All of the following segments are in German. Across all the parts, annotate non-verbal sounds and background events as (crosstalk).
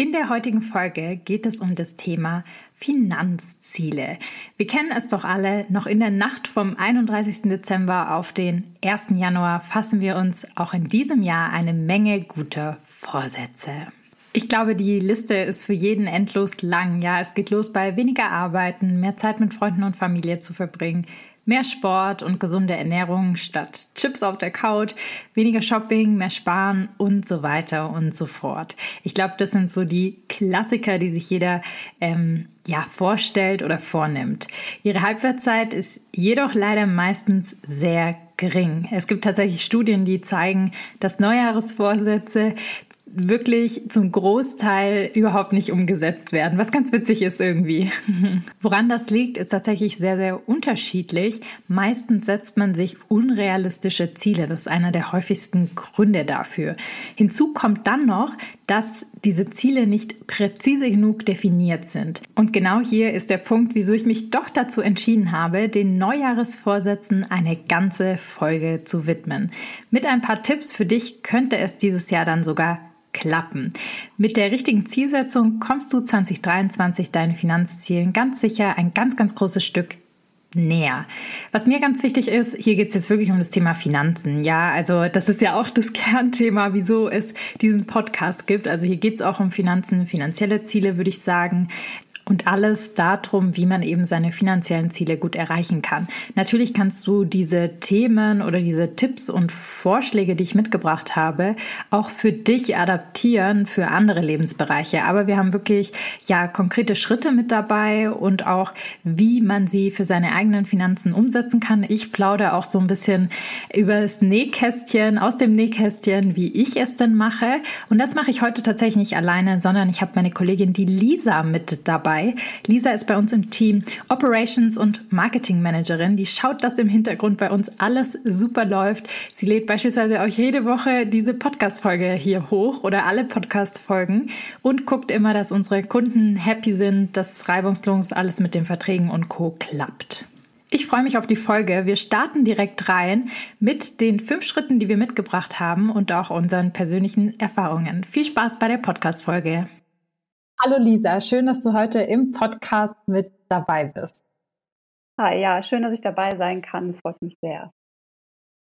In der heutigen Folge geht es um das Thema Finanzziele. Wir kennen es doch alle, noch in der Nacht vom 31. Dezember auf den 1. Januar fassen wir uns auch in diesem Jahr eine Menge guter Vorsätze. Ich glaube, die Liste ist für jeden endlos lang. Ja, es geht los bei weniger Arbeiten, mehr Zeit mit Freunden und Familie zu verbringen, Mehr Sport und gesunde Ernährung statt Chips auf der Couch, weniger Shopping, mehr Sparen und so weiter und so fort. Ich glaube, das sind so die Klassiker, die sich jeder ähm, ja, vorstellt oder vornimmt. Ihre Halbwertszeit ist jedoch leider meistens sehr gering. Es gibt tatsächlich Studien, die zeigen, dass Neujahresvorsätze wirklich zum Großteil überhaupt nicht umgesetzt werden, was ganz witzig ist irgendwie. (laughs) Woran das liegt, ist tatsächlich sehr, sehr unterschiedlich. Meistens setzt man sich unrealistische Ziele. Das ist einer der häufigsten Gründe dafür. Hinzu kommt dann noch, dass diese Ziele nicht präzise genug definiert sind. Und genau hier ist der Punkt, wieso ich mich doch dazu entschieden habe, den Neujahresvorsätzen eine ganze Folge zu widmen. Mit ein paar Tipps für dich könnte es dieses Jahr dann sogar klappen. Mit der richtigen Zielsetzung kommst du 2023 deinen Finanzzielen ganz sicher ein ganz, ganz großes Stück näher. Was mir ganz wichtig ist, hier geht es jetzt wirklich um das Thema Finanzen. Ja, also das ist ja auch das (laughs) Kernthema, wieso es diesen Podcast gibt. Also hier geht es auch um Finanzen, finanzielle Ziele, würde ich sagen und alles darum, wie man eben seine finanziellen Ziele gut erreichen kann. Natürlich kannst du diese Themen oder diese Tipps und Vorschläge, die ich mitgebracht habe, auch für dich adaptieren für andere Lebensbereiche. Aber wir haben wirklich ja konkrete Schritte mit dabei und auch wie man sie für seine eigenen Finanzen umsetzen kann. Ich plaudere auch so ein bisschen über das Nähkästchen, aus dem Nähkästchen, wie ich es denn mache. Und das mache ich heute tatsächlich nicht alleine, sondern ich habe meine Kollegin, die Lisa, mit dabei dabei. Lisa ist bei uns im Team Operations und Marketing Managerin. Die schaut, dass im Hintergrund bei uns alles super läuft. Sie lädt beispielsweise auch jede Woche diese Podcast-Folge hier hoch oder alle Podcast-Folgen und guckt immer, dass unsere Kunden happy sind, dass reibungslos alles mit den Verträgen und Co. klappt. Ich freue mich auf die Folge. Wir starten direkt rein mit den fünf Schritten, die wir mitgebracht haben und auch unseren persönlichen Erfahrungen. Viel Spaß bei der Podcast-Folge. Hallo Lisa, schön, dass du heute im Podcast mit dabei bist. Hi, ja, schön, dass ich dabei sein kann. Es freut mich sehr.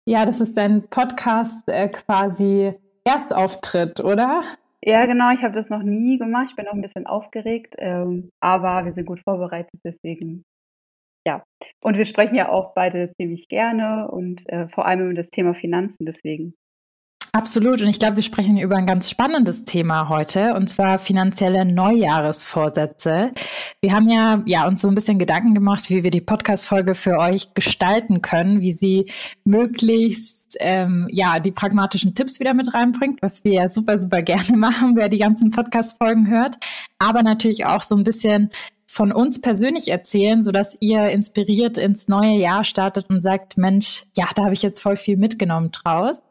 Ja, das ist dein Podcast äh, quasi Erstauftritt, oder? Ja, genau. Ich habe das noch nie gemacht. Ich bin noch ein bisschen aufgeregt, ähm, aber wir sind gut vorbereitet, deswegen. Ja, und wir sprechen ja auch beide ziemlich gerne und äh, vor allem über das Thema Finanzen, deswegen Absolut. Und ich glaube, wir sprechen über ein ganz spannendes Thema heute, und zwar finanzielle Neujahresvorsätze. Wir haben ja, ja uns so ein bisschen Gedanken gemacht, wie wir die Podcast-Folge für euch gestalten können, wie sie möglichst ähm, ja, die pragmatischen Tipps wieder mit reinbringt, was wir ja super, super gerne (laughs) machen, wer die ganzen Podcast-Folgen hört. Aber natürlich auch so ein bisschen von uns persönlich erzählen, sodass ihr inspiriert ins neue Jahr startet und sagt, Mensch, ja, da habe ich jetzt voll viel mitgenommen draus.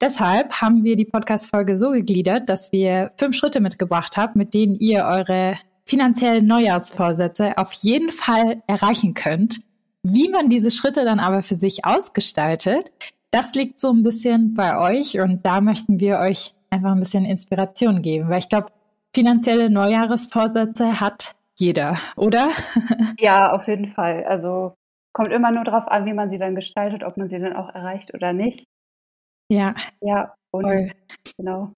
Deshalb haben wir die Podcast-Folge so gegliedert, dass wir fünf Schritte mitgebracht haben, mit denen ihr eure finanziellen Neujahrsvorsätze auf jeden Fall erreichen könnt. Wie man diese Schritte dann aber für sich ausgestaltet, das liegt so ein bisschen bei euch und da möchten wir euch einfach ein bisschen Inspiration geben, weil ich glaube, finanzielle Neujahresvorsätze hat jeder, oder? (laughs) Ja, auf jeden Fall. Also kommt immer nur darauf an, wie man sie dann gestaltet, ob man sie dann auch erreicht oder nicht. Ja. Ja, und Voll. genau.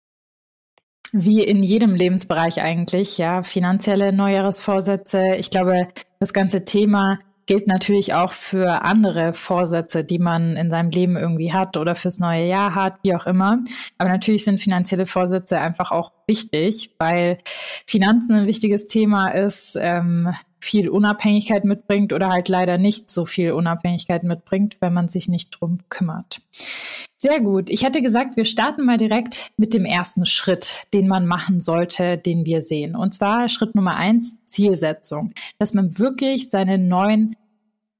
Wie in jedem Lebensbereich eigentlich, ja, finanzielle Neujahresvorsätze. Ich glaube, das ganze Thema gilt natürlich auch für andere Vorsätze, die man in seinem Leben irgendwie hat oder fürs neue Jahr hat, wie auch immer. Aber natürlich sind finanzielle Vorsätze einfach auch wichtig, weil Finanzen ein wichtiges Thema ist, ähm, viel Unabhängigkeit mitbringt oder halt leider nicht so viel Unabhängigkeit mitbringt, wenn man sich nicht drum kümmert. Sehr gut. Ich hätte gesagt, wir starten mal direkt mit dem ersten Schritt, den man machen sollte, den wir sehen. Und zwar Schritt Nummer eins, Zielsetzung. Dass man wirklich seine neuen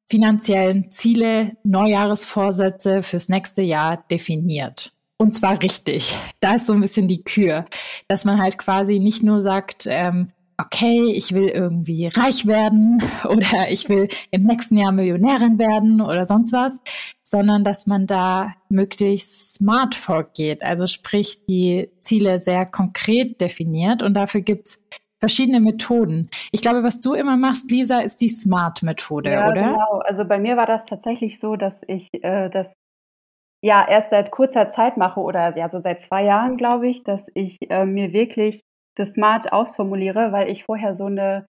finanziellen Ziele, Neujahresvorsätze fürs nächste Jahr definiert. Und zwar richtig. Da ist so ein bisschen die Kür, dass man halt quasi nicht nur sagt, ähm, okay, ich will irgendwie reich werden (laughs) oder ich will im nächsten Jahr Millionärin werden oder sonst was, sondern dass man da möglichst smart vorgeht. Also sprich, die Ziele sehr konkret definiert und dafür gibt's verschiedene Methoden. Ich glaube, was du immer machst, Lisa, ist die Smart-Methode, ja, oder? Genau. Also bei mir war das tatsächlich so, dass ich äh, das ja erst seit kurzer Zeit mache oder ja so seit zwei Jahren, glaube ich, dass ich äh, mir wirklich das Smart ausformuliere, weil ich vorher so eine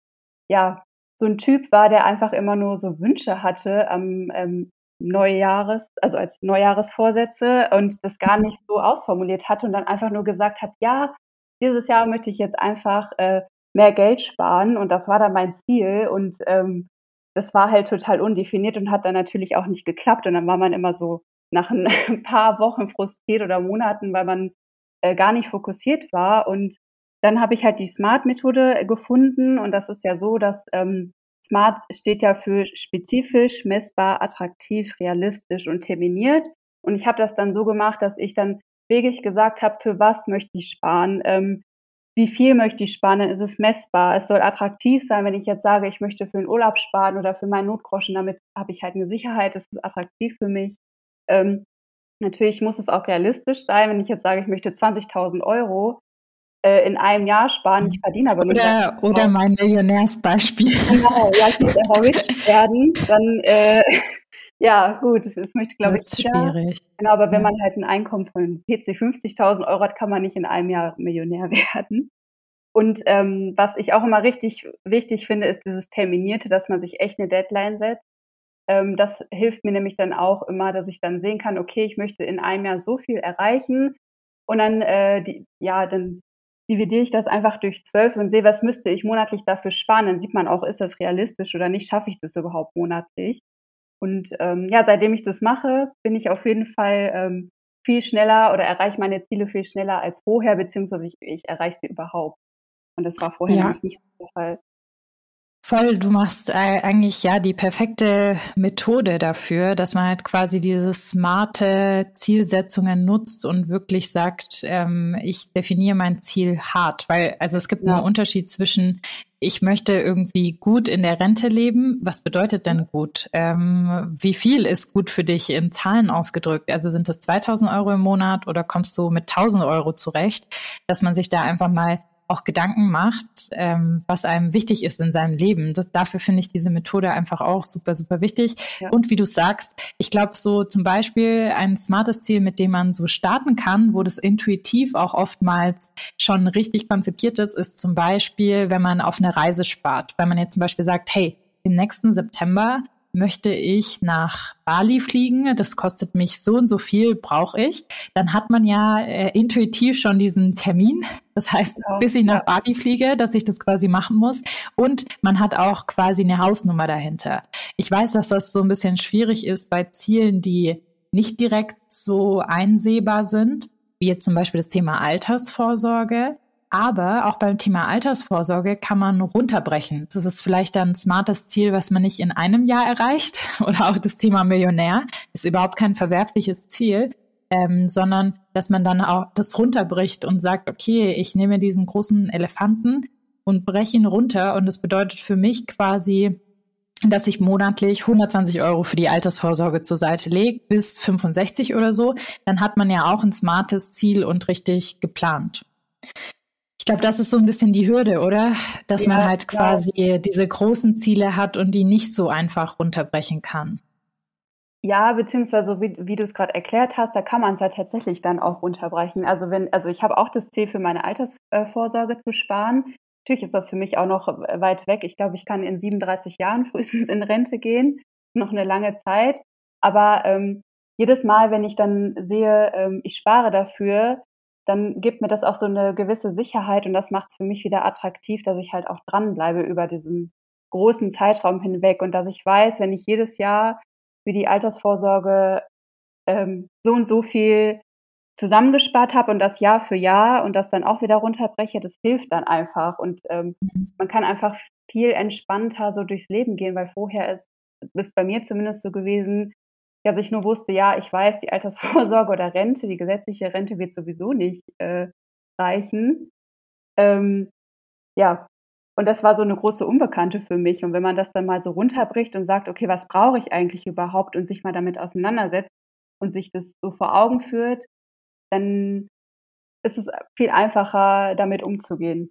ja so ein Typ war, der einfach immer nur so Wünsche hatte am ähm, Neujahres, also als Neujahresvorsätze und das gar nicht so ausformuliert hatte und dann einfach nur gesagt hat, ja, dieses Jahr möchte ich jetzt einfach äh, mehr Geld sparen und das war dann mein Ziel und ähm, das war halt total undefiniert und hat dann natürlich auch nicht geklappt und dann war man immer so nach ein (laughs) paar Wochen frustriert oder Monaten, weil man äh, gar nicht fokussiert war und dann habe ich halt die Smart-Methode gefunden und das ist ja so, dass ähm, Smart steht ja für spezifisch, messbar, attraktiv, realistisch und terminiert. Und ich habe das dann so gemacht, dass ich dann wirklich gesagt habe, für was möchte ich sparen, ähm, wie viel möchte ich sparen, dann ist es messbar. Es soll attraktiv sein, wenn ich jetzt sage, ich möchte für den Urlaub sparen oder für meinen Notgroschen, damit habe ich halt eine Sicherheit, das ist attraktiv für mich. Ähm, natürlich muss es auch realistisch sein, wenn ich jetzt sage, ich möchte 20.000 Euro äh, in einem Jahr sparen, ich verdiene aber nur. Oder, oder mein Millionärsbeispiel. (laughs) Genau, ja, ich muss einfach rich werden, dann äh, (laughs) ja, gut, das möchte, glaube ich, schwierig. Genau, aber wenn man halt ein Einkommen von PC 50.000 Euro hat, kann man nicht in einem Jahr Millionär (laughs) werden. Und ähm, was ich auch immer richtig wichtig finde, ist dieses Terminierte, dass man sich echt eine Deadline setzt. Ähm, das hilft mir nämlich dann auch immer, dass ich dann sehen kann, okay, ich möchte in einem Jahr so viel erreichen. Und dann, äh, die, ja, dann dividiere ich das einfach durch zwölf und sehe, was müsste ich monatlich dafür sparen. Dann sieht man auch, ist das realistisch oder nicht, schaffe ich das überhaupt monatlich. Und ähm, ja, seitdem ich das mache, bin ich auf jeden Fall ähm, viel schneller oder erreiche meine Ziele viel schneller als vorher, beziehungsweise ich, ich erreiche sie überhaupt. Und das war vorher ja. nicht so der Fall. Voll, du machst äh, eigentlich ja die perfekte Methode dafür, dass man halt quasi diese smarte Zielsetzungen nutzt und wirklich sagt, ähm, ich definiere mein Ziel hart. Weil, also es gibt ja. einen Unterschied zwischen, ich möchte irgendwie gut in der Rente leben. Was bedeutet denn gut? Ähm, wie viel ist gut für dich in Zahlen ausgedrückt? Also sind das 2000 Euro im Monat oder kommst du mit 1000 Euro zurecht? Dass man sich da einfach mal auch Gedanken macht, ähm, was einem wichtig ist in seinem Leben. Das, dafür finde ich diese Methode einfach auch super, super wichtig. Ja. Und wie du sagst, ich glaube, so zum Beispiel ein smartes Ziel, mit dem man so starten kann, wo das intuitiv auch oftmals schon richtig konzipiert ist, ist zum Beispiel, wenn man auf eine Reise spart. Wenn man jetzt zum Beispiel sagt, hey, im nächsten September möchte ich nach Bali fliegen, das kostet mich so und so viel, brauche ich, dann hat man ja äh, intuitiv schon diesen Termin. Das heißt, ja, bis ich nach. Bali fliege, dass ich das quasi machen muss. Und man hat auch quasi eine Hausnummer dahinter. Ich weiß, dass das so ein bisschen schwierig ist bei Zielen, die nicht direkt so einsehbar sind, wie jetzt zum Beispiel das Thema Altersvorsorge. Aber auch beim Thema Altersvorsorge kann man runterbrechen. Das ist vielleicht ein smartes Ziel, was man nicht in einem Jahr erreicht. (laughs) Oder auch das Thema Millionär ist überhaupt kein verwerfliches Ziel, ähm, sondern dass man dann auch das runterbricht und sagt, okay, ich nehme diesen großen Elefanten und breche ihn runter. Und das bedeutet für mich quasi, dass ich monatlich 120 Euro für die Altersvorsorge zur Seite lege, bis 65 oder so. Dann hat man ja auch ein smartes Ziel und richtig geplant. Ich glaube, das ist so ein bisschen die Hürde, oder? Dass ja, man halt quasi ja. diese großen Ziele hat und die nicht so einfach runterbrechen kann. Ja, beziehungsweise wie, wie du es gerade erklärt hast, da kann man es ja tatsächlich dann auch runterbrechen. Also wenn, also ich habe auch das Ziel für meine Altersvorsorge zu sparen. Natürlich ist das für mich auch noch weit weg. Ich glaube, ich kann in 37 Jahren (laughs) frühestens in Rente gehen. Noch eine lange Zeit. Aber ähm, jedes Mal, wenn ich dann sehe, ähm, ich spare dafür, dann gibt mir das auch so eine gewisse Sicherheit und das macht es für mich wieder attraktiv, dass ich halt auch dranbleibe über diesen großen Zeitraum hinweg und dass ich weiß, wenn ich jedes Jahr für die Altersvorsorge ähm, so und so viel zusammengespart habe und das Jahr für Jahr und das dann auch wieder runterbreche, das hilft dann einfach und ähm, mhm. man kann einfach viel entspannter so durchs Leben gehen, weil vorher ist ist bei mir zumindest so gewesen, dass ich nur wusste, ja, ich weiß, die Altersvorsorge oder Rente, die gesetzliche Rente wird sowieso nicht äh, reichen. Ähm, ja, und das war so eine große Unbekannte für mich. Und wenn man das dann mal so runterbricht und sagt, okay, was brauche ich eigentlich überhaupt und sich mal damit auseinandersetzt und sich das so vor Augen führt, dann ist es viel einfacher, damit umzugehen.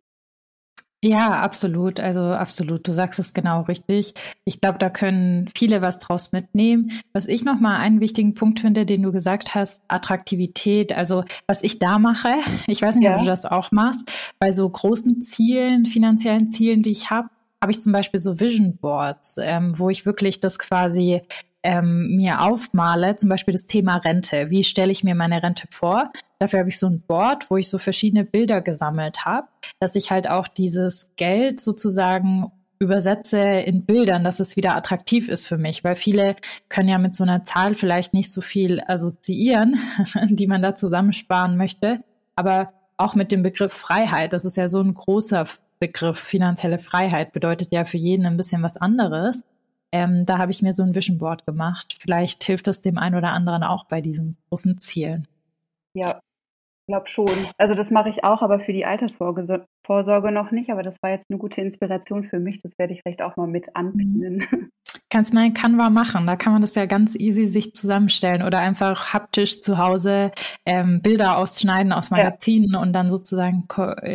Ja, absolut. Also absolut. Du sagst es genau richtig. Ich glaube, da können viele was draus mitnehmen. Was ich noch mal einen wichtigen Punkt finde, den du gesagt hast, Attraktivität. Also was ich da mache, (laughs) ich weiß nicht, ja. ob du das auch machst, bei so großen Zielen, finanziellen Zielen, die ich habe, habe ich zum Beispiel so Vision Boards, ähm, wo ich wirklich das quasi ähm, mir aufmale, zum Beispiel das Thema Rente. Wie stelle ich mir meine Rente vor? Dafür habe ich so ein Board, wo ich so verschiedene Bilder gesammelt habe, dass ich halt auch dieses Geld sozusagen übersetze in Bildern, dass es wieder attraktiv ist für mich, weil viele können ja mit so einer Zahl vielleicht nicht so viel assoziieren, (laughs) die man da zusammensparen möchte, aber auch mit dem Begriff Freiheit, das ist ja so ein großer Begriff, finanzielle Freiheit bedeutet ja für jeden ein bisschen was anderes. Ähm, da habe ich mir so ein Vision Board gemacht. Vielleicht hilft das dem einen oder anderen auch bei diesen großen Zielen. Ja, glaube schon. Also das mache ich auch, aber für die Altersvorsorge noch nicht. Aber das war jetzt eine gute Inspiration für mich. Das werde ich vielleicht auch mal mit anbieten. Mhm. Kannst mal in Canva machen. Da kann man das ja ganz easy sich zusammenstellen oder einfach haptisch zu Hause ähm, Bilder ausschneiden aus Magazinen ja. und dann sozusagen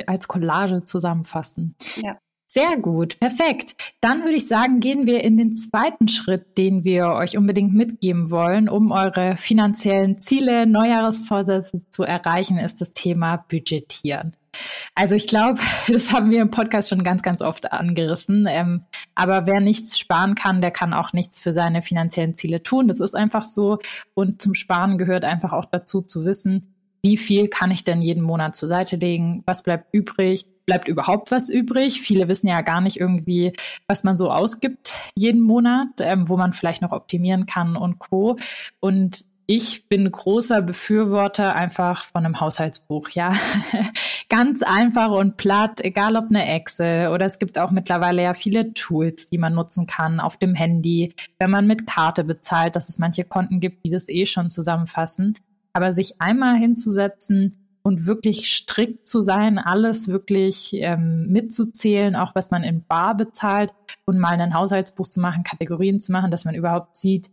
als Collage zusammenfassen. Ja. Sehr gut, perfekt. Dann würde ich sagen, gehen wir in den zweiten Schritt, den wir euch unbedingt mitgeben wollen, um eure finanziellen Ziele, Neujahresvorsätze zu erreichen, ist das Thema Budgetieren. Also ich glaube, (laughs) das haben wir im Podcast schon ganz, ganz oft angerissen. Ähm, aber wer nichts sparen kann, der kann auch nichts für seine finanziellen Ziele tun. Das ist einfach so. Und zum Sparen gehört einfach auch dazu zu wissen, wie viel kann ich denn jeden Monat zur Seite legen? Was bleibt übrig? bleibt überhaupt was übrig? Viele wissen ja gar nicht irgendwie, was man so ausgibt jeden Monat, ähm, wo man vielleicht noch optimieren kann und co. Und ich bin großer Befürworter einfach von einem Haushaltsbuch, ja. (laughs) Ganz einfach und platt, egal ob eine Excel oder es gibt auch mittlerweile ja viele Tools, die man nutzen kann auf dem Handy, wenn man mit Karte bezahlt, dass es manche Konten gibt, die das eh schon zusammenfassen. Aber sich einmal hinzusetzen, und wirklich strikt zu sein, alles wirklich ähm, mitzuzählen, auch was man in Bar bezahlt und mal ein Haushaltsbuch zu machen, Kategorien zu machen, dass man überhaupt sieht,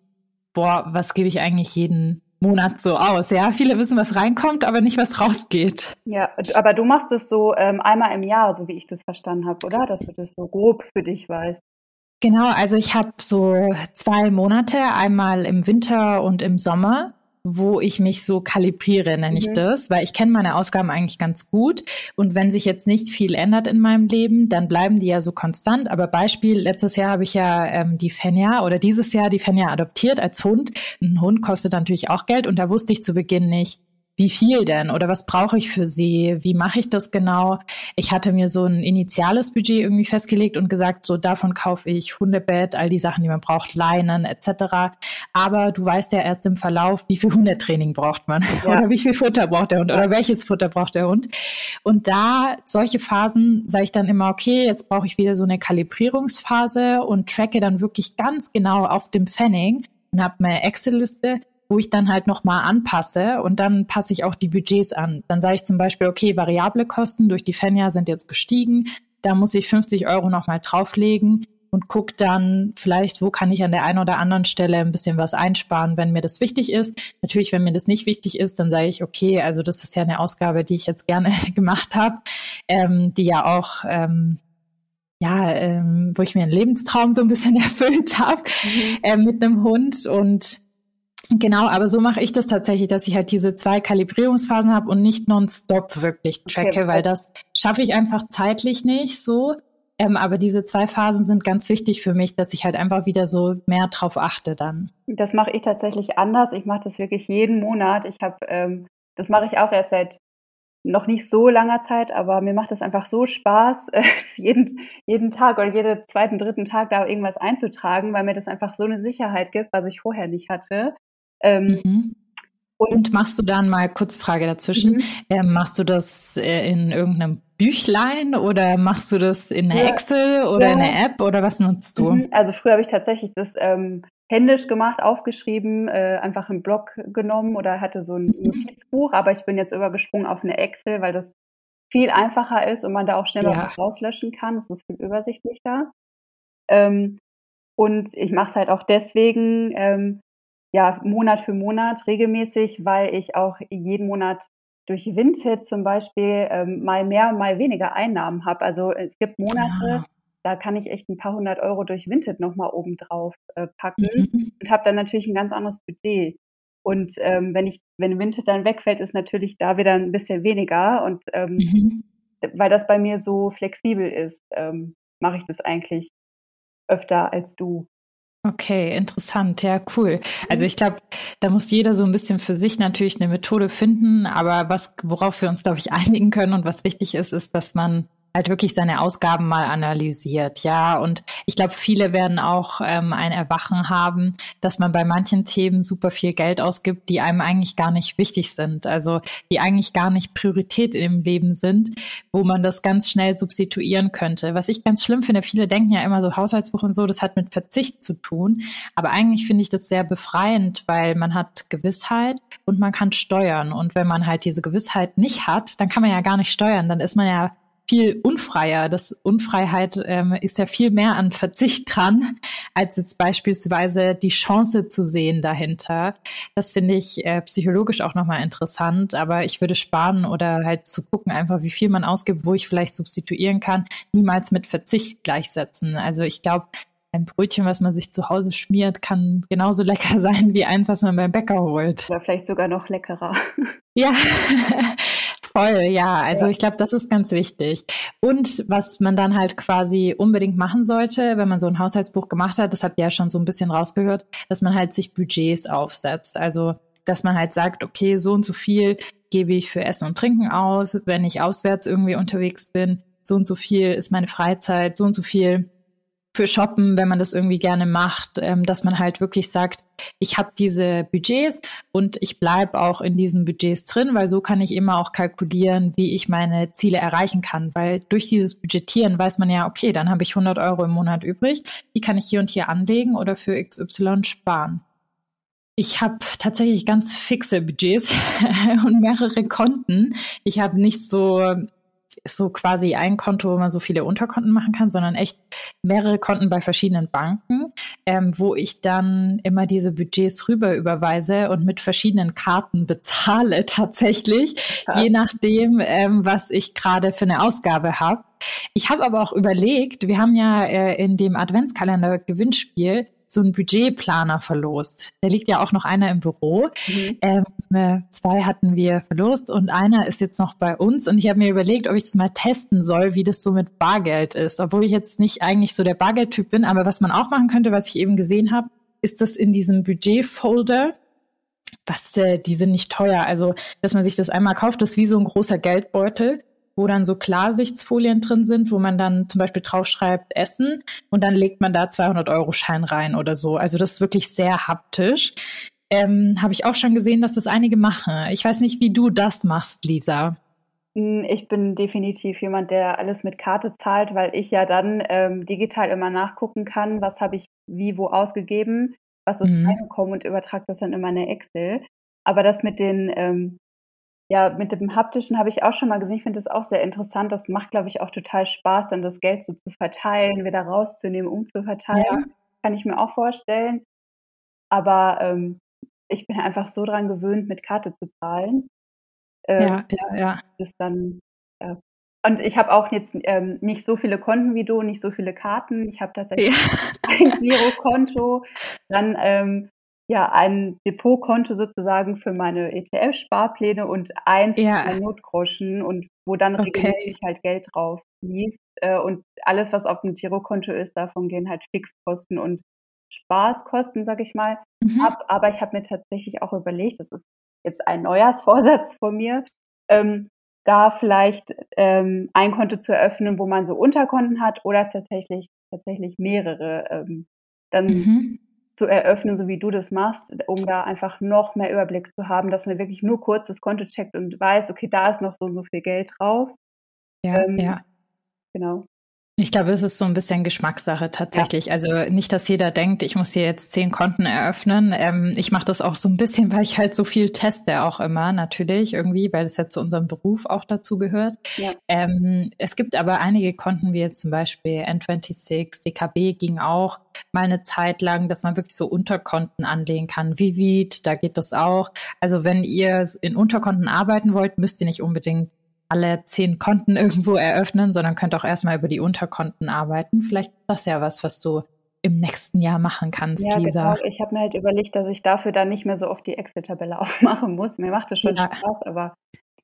boah, was gebe ich eigentlich jeden Monat so aus? Ja, viele wissen, was reinkommt, aber nicht, was rausgeht. Ja, aber du machst es so ähm, einmal im Jahr, so wie ich das verstanden habe, oder? Dass du das so grob für dich weißt. Genau, also ich habe so zwei Monate, einmal im Winter und im Sommer wo ich mich so kalibriere, nenne ich mhm. das, weil ich kenne meine Ausgaben eigentlich ganz gut. Und wenn sich jetzt nicht viel ändert in meinem Leben, dann bleiben die ja so konstant. Aber Beispiel, letztes Jahr habe ich ja ähm, die Fenja oder dieses Jahr die Fenja adoptiert als Hund. Ein Hund kostet natürlich auch Geld und da wusste ich zu Beginn nicht, wie viel denn oder was brauche ich für sie? Wie mache ich das genau? Ich hatte mir so ein initiales Budget irgendwie festgelegt und gesagt, so davon kaufe ich Hundebett, all die Sachen, die man braucht, Leinen etc. Aber du weißt ja erst im Verlauf, wie viel Hundetraining braucht man (laughs) ja. oder wie viel Futter braucht der Hund oder welches Futter braucht der Hund. Und da solche Phasen sage ich dann immer, okay, jetzt brauche ich wieder so eine Kalibrierungsphase und tracke dann wirklich ganz genau auf dem Pfennig und habe eine Excel-Liste wo ich dann halt nochmal anpasse und dann passe ich auch die Budgets an. Dann sage ich zum Beispiel, okay, variable Kosten durch die Fenja sind jetzt gestiegen, da muss ich 50 Euro nochmal drauflegen und gucke dann vielleicht, wo kann ich an der einen oder anderen Stelle ein bisschen was einsparen, wenn mir das wichtig ist. Natürlich, wenn mir das nicht wichtig ist, dann sage ich, okay, also das ist ja eine Ausgabe, die ich jetzt gerne (laughs) gemacht habe, ähm, die ja auch ähm, ja, ähm, wo ich mir einen Lebenstraum so ein bisschen (laughs) erfüllt habe mhm. äh, mit einem Hund und Genau, aber so mache ich das tatsächlich, dass ich halt diese zwei Kalibrierungsphasen habe und nicht nonstop wirklich tracke, okay. weil das schaffe ich einfach zeitlich nicht so. Ähm, aber diese zwei Phasen sind ganz wichtig für mich, dass ich halt einfach wieder so mehr drauf achte dann. Das mache ich tatsächlich anders. Ich mache das wirklich jeden Monat. Ich habe, ähm, das mache ich auch erst seit noch nicht so langer Zeit, aber mir macht es einfach so Spaß, (laughs) äh, jeden, jeden Tag oder jeden zweiten, dritten Tag da irgendwas einzutragen, weil mir das einfach so eine Sicherheit gibt, was ich vorher nicht hatte. Ähm, mhm. Und machst du dann mal kurz Frage dazwischen, mhm. äh, machst du das äh, in irgendeinem Büchlein oder machst du das in einer ja. Excel oder ja. in einer App oder was nutzt du? Mhm. Also früher habe ich tatsächlich das ähm, händisch gemacht, aufgeschrieben, äh, einfach einen Blog genommen oder hatte so ein mhm. Notizbuch, aber ich bin jetzt übergesprungen auf eine Excel, weil das viel einfacher ist und man da auch schneller ja. rauslöschen kann. Das ist viel übersichtlicher. Ähm, und ich mache es halt auch deswegen, ähm, ja, Monat für Monat regelmäßig, weil ich auch jeden Monat durch Windhit zum Beispiel ähm, mal mehr, mal weniger Einnahmen habe. Also es gibt Monate, ja. da kann ich echt ein paar hundert Euro durch Vinted nochmal oben drauf äh, packen mhm. und habe dann natürlich ein ganz anderes Budget. Und ähm, wenn ich, wenn Vinted dann wegfällt, ist natürlich da wieder ein bisschen weniger. Und ähm, mhm. weil das bei mir so flexibel ist, ähm, mache ich das eigentlich öfter als du. Okay, interessant, ja, cool. Also mhm. ich glaube, da muss jeder so ein bisschen für sich natürlich eine Methode finden, aber was, worauf wir uns, glaube ich, (laughs) einigen können und was wichtig ist, ist, dass man halt wirklich seine Ausgaben mal analysiert, ja. Und ich glaube, viele werden auch ähm, ein Erwachen haben, dass man bei manchen Themen super viel Geld ausgibt, die einem eigentlich gar nicht wichtig sind, also die eigentlich gar nicht Priorität im Leben sind, wo man das ganz schnell substituieren könnte. Was ich ganz schlimm finde, viele denken ja immer so Haushaltsbuch und so, das hat mit Verzicht zu tun, aber eigentlich finde ich das sehr befreiend, weil man hat Gewissheit und man kann steuern. Und wenn man halt diese Gewissheit nicht hat, dann kann man ja gar nicht steuern, dann ist man ja viel unfreier. Das Unfreiheit ähm, ist ja viel mehr an Verzicht dran, als jetzt beispielsweise die Chance zu sehen dahinter. Das finde ich äh, psychologisch auch nochmal interessant, aber ich würde sparen oder halt zu gucken, einfach wie viel man ausgibt, wo ich vielleicht substituieren kann, niemals mit Verzicht gleichsetzen. Also ich glaube, ein Brötchen, was man sich zu Hause schmiert, kann genauso lecker (laughs) sein wie eins, was man beim Bäcker holt. Oder vielleicht sogar noch leckerer. Ja, (laughs) Voll, ja. Also ja. ich glaube, das ist ganz wichtig. Und was man dann halt quasi unbedingt machen sollte, wenn man so ein Haushaltsbuch gemacht hat, das habt ihr ja schon so ein bisschen rausgehört, dass man halt sich Budgets aufsetzt. Also dass man halt sagt, okay, so und so viel gebe ich für Essen und Trinken aus, wenn ich auswärts irgendwie unterwegs bin, so und so viel ist meine Freizeit, so und so viel für Shoppen, wenn man das irgendwie gerne macht, ähm, dass man halt wirklich sagt, ich habe diese Budgets und ich bleibe auch in diesen Budgets drin, weil so kann ich immer auch kalkulieren, wie ich meine Ziele erreichen kann. Weil durch dieses Budgetieren weiß man ja, okay, dann habe ich 100 Euro im Monat übrig, die kann ich hier und hier anlegen oder für XY sparen. Ich habe tatsächlich ganz fixe Budgets (laughs) und mehrere Konten. Ich habe nicht so so quasi ein Konto, wo man so viele Unterkonten machen kann, sondern echt mehrere Konten bei verschiedenen Banken, ähm, wo ich dann immer diese Budgets rüber überweise und mit verschiedenen Karten bezahle (laughs) tatsächlich, ja. je nachdem, ähm, was ich gerade für eine Ausgabe habe. Ich habe aber auch überlegt, wir haben ja äh, in dem Adventskalender Gewinnspiel so einen Budgetplaner verlost. Da liegt ja auch noch einer im Büro. Mhm. Ähm, äh, zwei hatten wir verlost und einer ist jetzt noch bei uns. Und ich habe mir überlegt, ob ich das mal testen soll, wie das so mit Bargeld ist. Obwohl ich jetzt nicht eigentlich so der Bargeldtyp bin. Aber was man auch machen könnte, was ich eben gesehen habe, ist das in diesem Budgetfolder. Was, äh, die sind nicht teuer. Also, dass man sich das einmal kauft, das ist wie so ein großer Geldbeutel wo dann so Klarsichtsfolien drin sind, wo man dann zum Beispiel draufschreibt Essen und dann legt man da 200 Euro Schein rein oder so. Also das ist wirklich sehr haptisch. Ähm, Habe ich auch schon gesehen, dass das einige machen. Ich weiß nicht, wie du das machst, Lisa. Hm, ich bin definitiv jemand, der alles mit Karte zahlt, weil ich ja dann ähm, digital immer nachgucken kann, was habe ich wie wo ausgegeben, was ist mhm. reingekommen und übertrage das dann in meine Excel. Aber das mit den ähm, ja, mit dem Haptischen habe ich auch schon mal gesehen. Ich finde das auch sehr interessant. Das macht, glaube ich, auch total Spaß, dann das Geld so zu verteilen, wieder rauszunehmen, umzuverteilen. Ja. Kann ich mir auch vorstellen. Aber ähm, ich bin einfach so dran gewöhnt, mit Karte zu zahlen. Ähm, ja, ja, ja. Das dann, ja. Und ich habe auch jetzt ähm, nicht so viele Konten wie du, nicht so viele Karten. Ich habe tatsächlich ja. (laughs) ein Girokonto. Dann ähm, ja, ein Depotkonto sozusagen für meine ETF-Sparpläne und eins ja. für Notgroschen und wo dann okay. regelmäßig halt Geld drauf fließt. Äh, und alles, was auf dem Girokonto ist, davon gehen halt Fixkosten und Spaßkosten, sag ich mal, mhm. ab. Aber ich habe mir tatsächlich auch überlegt, das ist jetzt ein Neujahrsvorsatz von mir, ähm, da vielleicht ähm, ein Konto zu eröffnen, wo man so Unterkonten hat oder tatsächlich tatsächlich mehrere. Ähm, dann mhm zu eröffnen, so wie du das machst, um da einfach noch mehr Überblick zu haben, dass man wirklich nur kurz das Konto checkt und weiß, okay, da ist noch so und so viel Geld drauf. Ja, ähm, ja. Genau. Ich glaube, es ist so ein bisschen Geschmackssache tatsächlich. Ja. Also nicht, dass jeder denkt, ich muss hier jetzt zehn Konten eröffnen. Ähm, ich mache das auch so ein bisschen, (laughs) weil ich halt so viel teste auch immer, natürlich irgendwie, weil das ja zu unserem Beruf auch dazu gehört. Ja. Ähm, es gibt aber einige Konten, wie jetzt zum Beispiel N26, DKB ging auch mal eine Zeit lang, dass man wirklich so Unterkonten anlegen kann. Vivid, da geht das auch. Also wenn ihr in Unterkonten arbeiten wollt, müsst ihr nicht unbedingt alle zehn Konten irgendwo eröffnen, sondern könnt auch erstmal über die Unterkonten arbeiten. Vielleicht ist das ja was, was du im nächsten Jahr machen kannst, ja, Lisa. Genau. Ich habe mir halt überlegt, dass ich dafür dann nicht mehr so oft die Excel-Tabelle (laughs) aufmachen muss. Mir macht das schon ja. Spaß, aber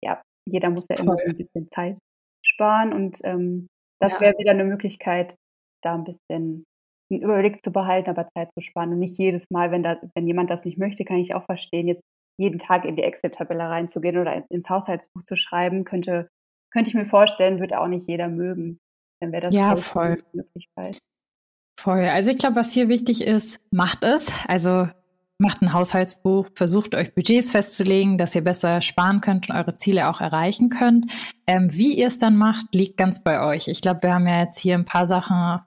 ja, jeder muss ja Voll. immer so ein bisschen Zeit sparen und ähm, das ja. wäre wieder eine Möglichkeit, da ein bisschen einen Überblick zu behalten, aber Zeit zu sparen und nicht jedes Mal, wenn da, wenn jemand das nicht möchte, kann ich auch verstehen, jetzt jeden Tag in die Excel-Tabelle reinzugehen oder ins Haushaltsbuch zu schreiben, könnte, könnte ich mir vorstellen, würde auch nicht jeder mögen. Dann wäre das ja, voll. eine Möglichkeit. Voll. Also ich glaube, was hier wichtig ist, macht es. Also macht ein Haushaltsbuch, versucht euch Budgets festzulegen, dass ihr besser sparen könnt und eure Ziele auch erreichen könnt. Ähm, wie ihr es dann macht, liegt ganz bei euch. Ich glaube, wir haben ja jetzt hier ein paar Sachen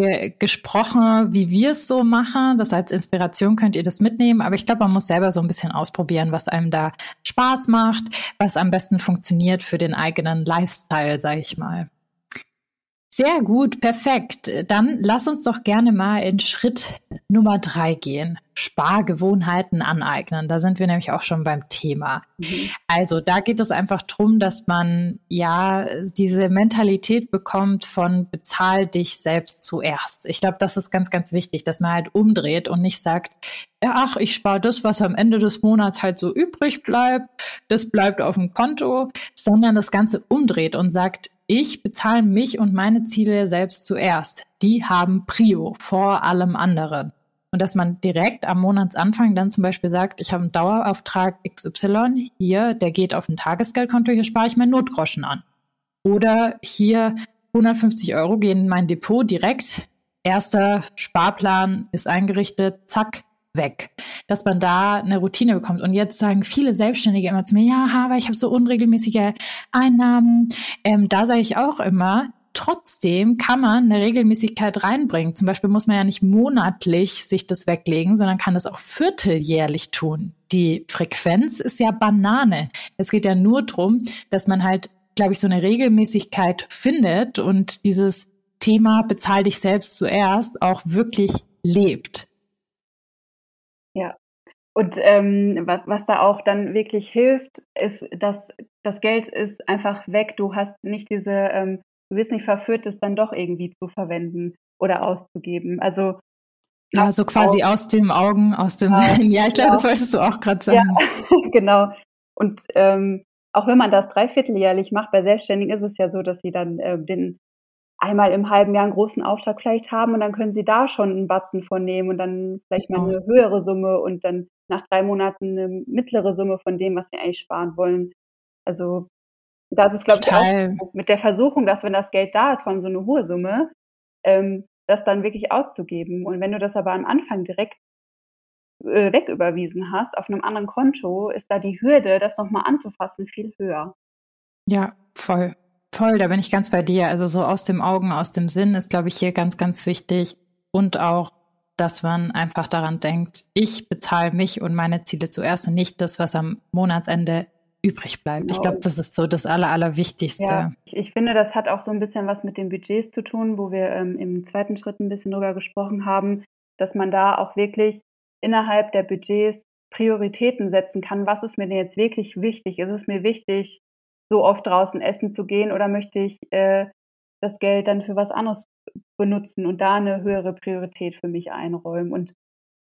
ge gesprochen, wie wir es so machen. Das als Inspiration könnt ihr das mitnehmen. Aber ich glaube, man muss selber so ein bisschen ausprobieren, was einem da Spaß macht, was am besten funktioniert für den eigenen Lifestyle, sage ich mal. Sehr gut, perfekt. Dann lass uns doch gerne mal in Schritt Nummer drei gehen. Spargewohnheiten aneignen. Da sind wir nämlich auch schon beim Thema. Mhm. Also da geht es einfach drum, dass man ja diese Mentalität bekommt von bezahl dich selbst zuerst. Ich glaube, das ist ganz, ganz wichtig, dass man halt umdreht und nicht sagt, ach, ich spare das, was am Ende des Monats halt so übrig bleibt, das bleibt auf dem Konto, sondern das Ganze umdreht und sagt, ich bezahle mich und meine Ziele selbst zuerst. Die haben Prio vor allem anderen. Und dass man direkt am Monatsanfang dann zum Beispiel sagt, ich habe einen Dauerauftrag XY, hier, der geht auf ein Tagesgeldkonto, hier spare ich mein Notgroschen an. Oder hier 150 Euro gehen in mein Depot direkt. Erster Sparplan ist eingerichtet, zack, weg, dass man da eine Routine bekommt. Und jetzt sagen viele Selbstständige immer zu mir, ja, aber ich habe so unregelmäßige Einnahmen. Ähm, da sage ich auch immer, trotzdem kann man eine Regelmäßigkeit reinbringen. Zum Beispiel muss man ja nicht monatlich sich das weglegen, sondern kann das auch vierteljährlich tun. Die Frequenz ist ja Banane. Es geht ja nur drum, dass man halt, glaube ich, so eine Regelmäßigkeit findet und dieses Thema bezahl dich selbst zuerst auch wirklich lebt. Und ähm, was, was da auch dann wirklich hilft, ist, dass das Geld ist einfach weg. Du hast nicht diese, ähm, du wirst nicht verführt, es dann doch irgendwie zu verwenden oder auszugeben. Also ja, so quasi aus dem Augen, aus dem ja, Sinn. Ja, ich glaube, genau. das wolltest du auch gerade sagen. Ja, (laughs) genau. Und ähm, auch wenn man das dreivierteljährlich macht, bei Selbstständigen ist es ja so, dass sie dann äh, den einmal im halben Jahr einen großen Auftrag vielleicht haben und dann können sie da schon einen Batzen von nehmen und dann vielleicht mal eine höhere Summe und dann nach drei Monaten eine mittlere Summe von dem, was sie eigentlich sparen wollen. Also das ist, glaube ich, auch mit der Versuchung, dass wenn das Geld da ist, vor allem so eine hohe Summe, ähm, das dann wirklich auszugeben. Und wenn du das aber am Anfang direkt äh, wegüberwiesen hast auf einem anderen Konto, ist da die Hürde, das nochmal anzufassen, viel höher. Ja, voll. Voll, da bin ich ganz bei dir. Also so aus dem Augen, aus dem Sinn ist, glaube ich, hier ganz, ganz wichtig. Und auch, dass man einfach daran denkt, ich bezahle mich und meine Ziele zuerst und nicht das, was am Monatsende übrig bleibt. Genau. Ich glaube, das ist so das Aller, Allerwichtigste. Ja, ich, ich, finde, das hat auch so ein bisschen was mit den Budgets zu tun, wo wir ähm, im zweiten Schritt ein bisschen drüber gesprochen haben, dass man da auch wirklich innerhalb der Budgets Prioritäten setzen kann. Was ist mir denn jetzt wirklich wichtig? Ist es mir wichtig, so oft draußen essen zu gehen oder möchte ich äh, das Geld dann für was anderes benutzen und da eine höhere Priorität für mich einräumen und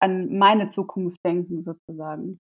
an meine Zukunft denken sozusagen.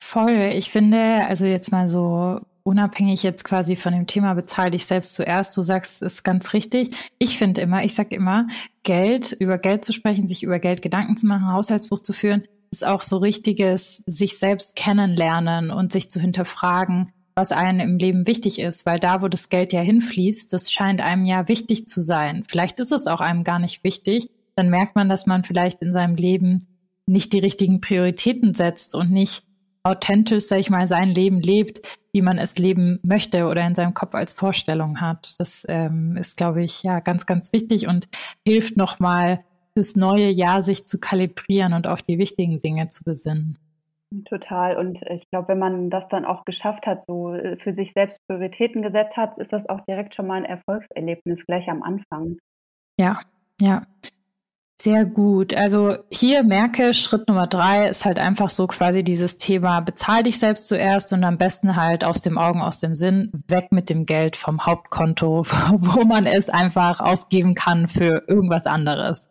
Voll. Ich finde, also jetzt mal so unabhängig jetzt quasi von dem Thema bezahl dich selbst zuerst. Du sagst es ganz richtig. Ich finde immer, ich sage immer, Geld, über Geld zu sprechen, sich über Geld Gedanken zu machen, Haushaltsbuch zu führen, ist auch so richtiges sich selbst kennenlernen und sich zu hinterfragen, was einem im Leben wichtig ist, weil da, wo das Geld ja hinfließt, das scheint einem ja wichtig zu sein. Vielleicht ist es auch einem gar nicht wichtig. Dann merkt man, dass man vielleicht in seinem Leben nicht die richtigen Prioritäten setzt und nicht authentisch, sag ich mal, sein Leben lebt, wie man es leben möchte oder in seinem Kopf als Vorstellung hat. Das ähm, ist, glaube ich, ja ganz, ganz wichtig und hilft nochmal fürs neue Jahr sich zu kalibrieren und auf die wichtigen Dinge zu besinnen. Total. Und ich glaube, wenn man das dann auch geschafft hat, so äh, für sich selbst Prioritäten gesetzt hat, ist das auch direkt schon mal ein Erfolgserlebnis gleich am Anfang. Ja, ja. Sehr gut. Also hier merke, Schritt Nummer drei ist halt einfach so quasi dieses Thema, bezahl dich selbst zuerst und am besten halt aus dem Augen, aus dem Sinn, weg mit dem Geld vom Hauptkonto, (laughs) wo man es einfach ausgeben kann für irgendwas anderes.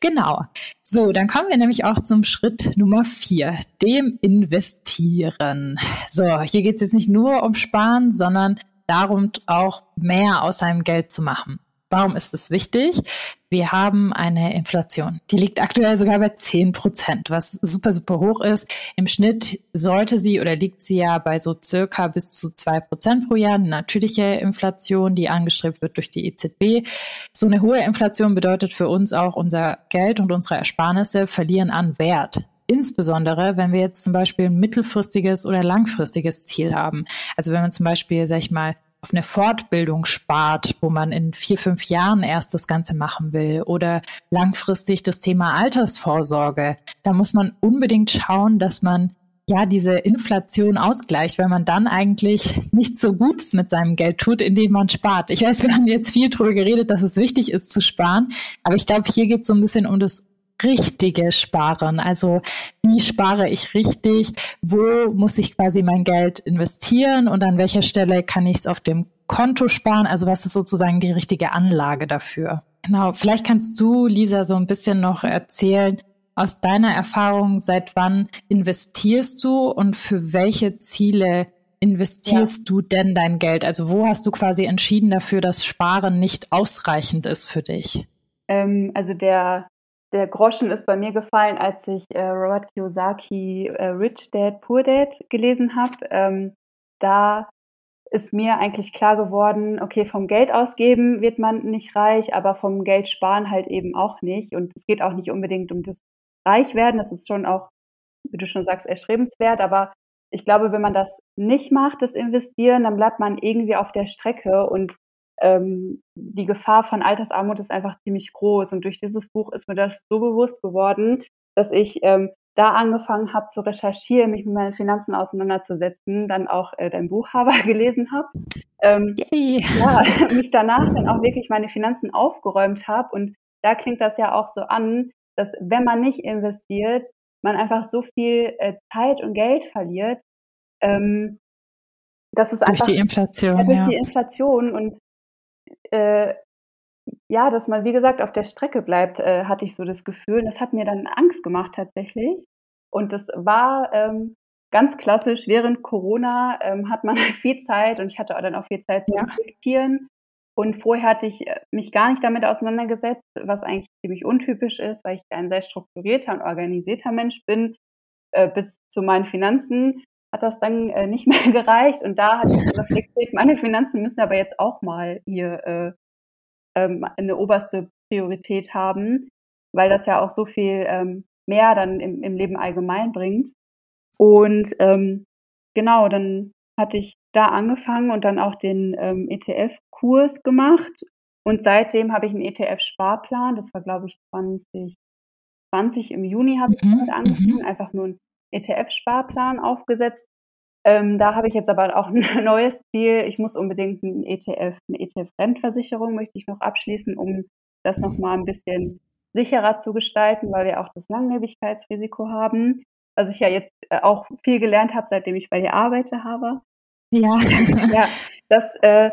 Genau. So, dann kommen wir nämlich auch zum Schritt Nummer vier, dem Investieren. So, hier geht es jetzt nicht nur um Sparen, sondern darum, auch mehr aus seinem Geld zu machen. Warum ist es wichtig? Wir haben eine Inflation. Die liegt aktuell sogar bei 10 Prozent, was super, super hoch ist. Im Schnitt sollte sie oder liegt sie ja bei so circa bis zu 2 Prozent pro Jahr. Eine natürliche Inflation, die angestrebt wird durch die EZB. So eine hohe Inflation bedeutet für uns auch, unser Geld und unsere Ersparnisse verlieren an Wert. Insbesondere, wenn wir jetzt zum Beispiel ein mittelfristiges oder langfristiges Ziel haben. Also wenn man zum Beispiel, sag ich mal, auf eine Fortbildung spart, wo man in vier, fünf Jahren erst das Ganze machen will oder langfristig das Thema Altersvorsorge, da muss man unbedingt schauen, dass man ja diese Inflation ausgleicht, weil man dann eigentlich nicht so gut mit seinem Geld tut, indem man spart. Ich weiß, wir haben jetzt viel darüber geredet, dass es wichtig ist zu sparen, aber ich glaube, hier geht es so ein bisschen um das richtige Sparen. Also wie spare ich richtig? Wo muss ich quasi mein Geld investieren und an welcher Stelle kann ich es auf dem Konto sparen? Also was ist sozusagen die richtige Anlage dafür? Genau, vielleicht kannst du, Lisa, so ein bisschen noch erzählen, aus deiner Erfahrung, seit wann investierst du und für welche Ziele investierst ja. du denn dein Geld? Also wo hast du quasi entschieden dafür, dass Sparen nicht ausreichend ist für dich? Ähm, also der der Groschen ist bei mir gefallen, als ich äh, Robert Kiyosaki äh, Rich Dad, Poor Dad gelesen habe. Ähm, da ist mir eigentlich klar geworden, okay, vom Geld ausgeben wird man nicht reich, aber vom Geld sparen halt eben auch nicht. Und es geht auch nicht unbedingt um das Reichwerden. Das ist schon auch, wie du schon sagst, erstrebenswert. Aber ich glaube, wenn man das nicht macht, das Investieren, dann bleibt man irgendwie auf der Strecke und ähm, die Gefahr von Altersarmut ist einfach ziemlich groß. Und durch dieses Buch ist mir das so bewusst geworden, dass ich ähm, da angefangen habe zu recherchieren, mich mit meinen Finanzen auseinanderzusetzen, dann auch äh, dein Buch Haber (laughs) gelesen habe, ähm, ja, (laughs) mich danach dann auch wirklich meine Finanzen aufgeräumt habe. Und da klingt das ja auch so an, dass wenn man nicht investiert, man einfach so viel äh, Zeit und Geld verliert. Ähm, das ist durch die Inflation. Ja, durch ja. die Inflation. Und äh, ja, dass man, wie gesagt, auf der Strecke bleibt, äh, hatte ich so das Gefühl. Das hat mir dann Angst gemacht tatsächlich. Und das war ähm, ganz klassisch. Während Corona ähm, hat man (laughs) halt viel Zeit und ich hatte auch dann auch viel Zeit zu ja. reflektieren. Und vorher hatte ich äh, mich gar nicht damit auseinandergesetzt, was eigentlich ziemlich untypisch ist, weil ich ein sehr strukturierter und organisierter Mensch bin. Äh, bis zu meinen Finanzen hat das dann äh, nicht (laughs) mehr gereicht. Und da hatte ich (laughs) reflektiert, meine Finanzen müssen aber jetzt auch mal hier äh, ähm, eine oberste Priorität haben, weil das ja auch so viel ähm, mehr dann im, im Leben allgemein bringt. Und ähm, genau, dann hatte ich da angefangen und dann auch den ähm, ETF-Kurs gemacht. Und seitdem habe ich einen ETF-Sparplan. Das war, glaube ich, 2020 im Juni habe ich mhm, damit angefangen. Mhm. Einfach nur ein ETF-Sparplan aufgesetzt. Ähm, da habe ich jetzt aber auch (laughs) ein neues Ziel. Ich muss unbedingt ein ETF, eine ETF-Rentenversicherung möchte ich noch abschließen, um das nochmal ein bisschen sicherer zu gestalten, weil wir auch das Langlebigkeitsrisiko haben, was ich ja jetzt äh, auch viel gelernt habe, seitdem ich bei dir arbeite habe. Ja. (laughs) ja, das äh,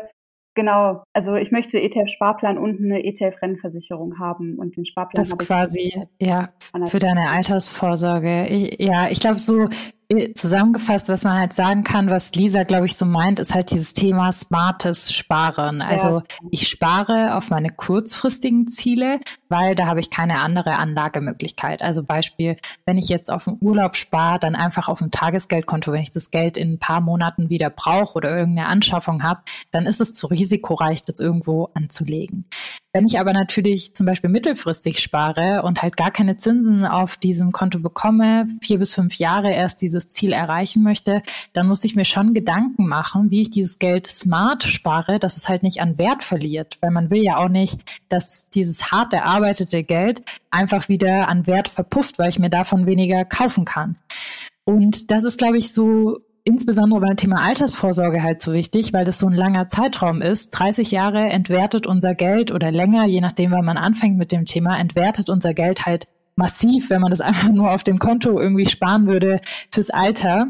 Genau, also ich möchte ETF-Sparplan und eine ETF-Rentenversicherung haben und den Sparplan das quasi ja für deine Altersvorsorge. Ich, ja, ich glaube so äh, zusammengefasst, was man halt sagen kann, was Lisa glaube ich so meint, ist halt dieses Thema smartes Sparen. Also ja. ich spare auf meine kurzfristigen Ziele, weil da habe ich keine andere Anlagemöglichkeit. Also Beispiel, wenn ich jetzt auf den Urlaub spare, dann einfach auf dem Tagesgeldkonto, wenn ich das Geld in ein paar Monaten wieder brauche oder irgendeine Anschaffung habe, dann ist es zu risikoreich, das irgendwo anzulegen. Wenn ich aber natürlich zum Beispiel mittelfristig spare und halt gar keine Zinsen auf diesem Konto bekomme, vier bis fünf Jahre erst dieses Ziel erreichen möchte, dann muss ich mir schon Gedanken machen, wie ich dieses Geld smart spare, dass es halt nicht an Wert verliert, weil man will ja auch nicht, dass dieses hart erarbeitete Geld einfach wieder an Wert verpufft, weil ich mir davon weniger kaufen kann. Und das ist, glaube ich, so insbesondere beim Thema Altersvorsorge halt so wichtig, weil das so ein langer Zeitraum ist. 30 Jahre entwertet unser Geld oder länger, je nachdem, wann man anfängt mit dem Thema, entwertet unser Geld halt massiv, wenn man das (laughs) einfach nur auf dem Konto irgendwie sparen würde fürs Alter.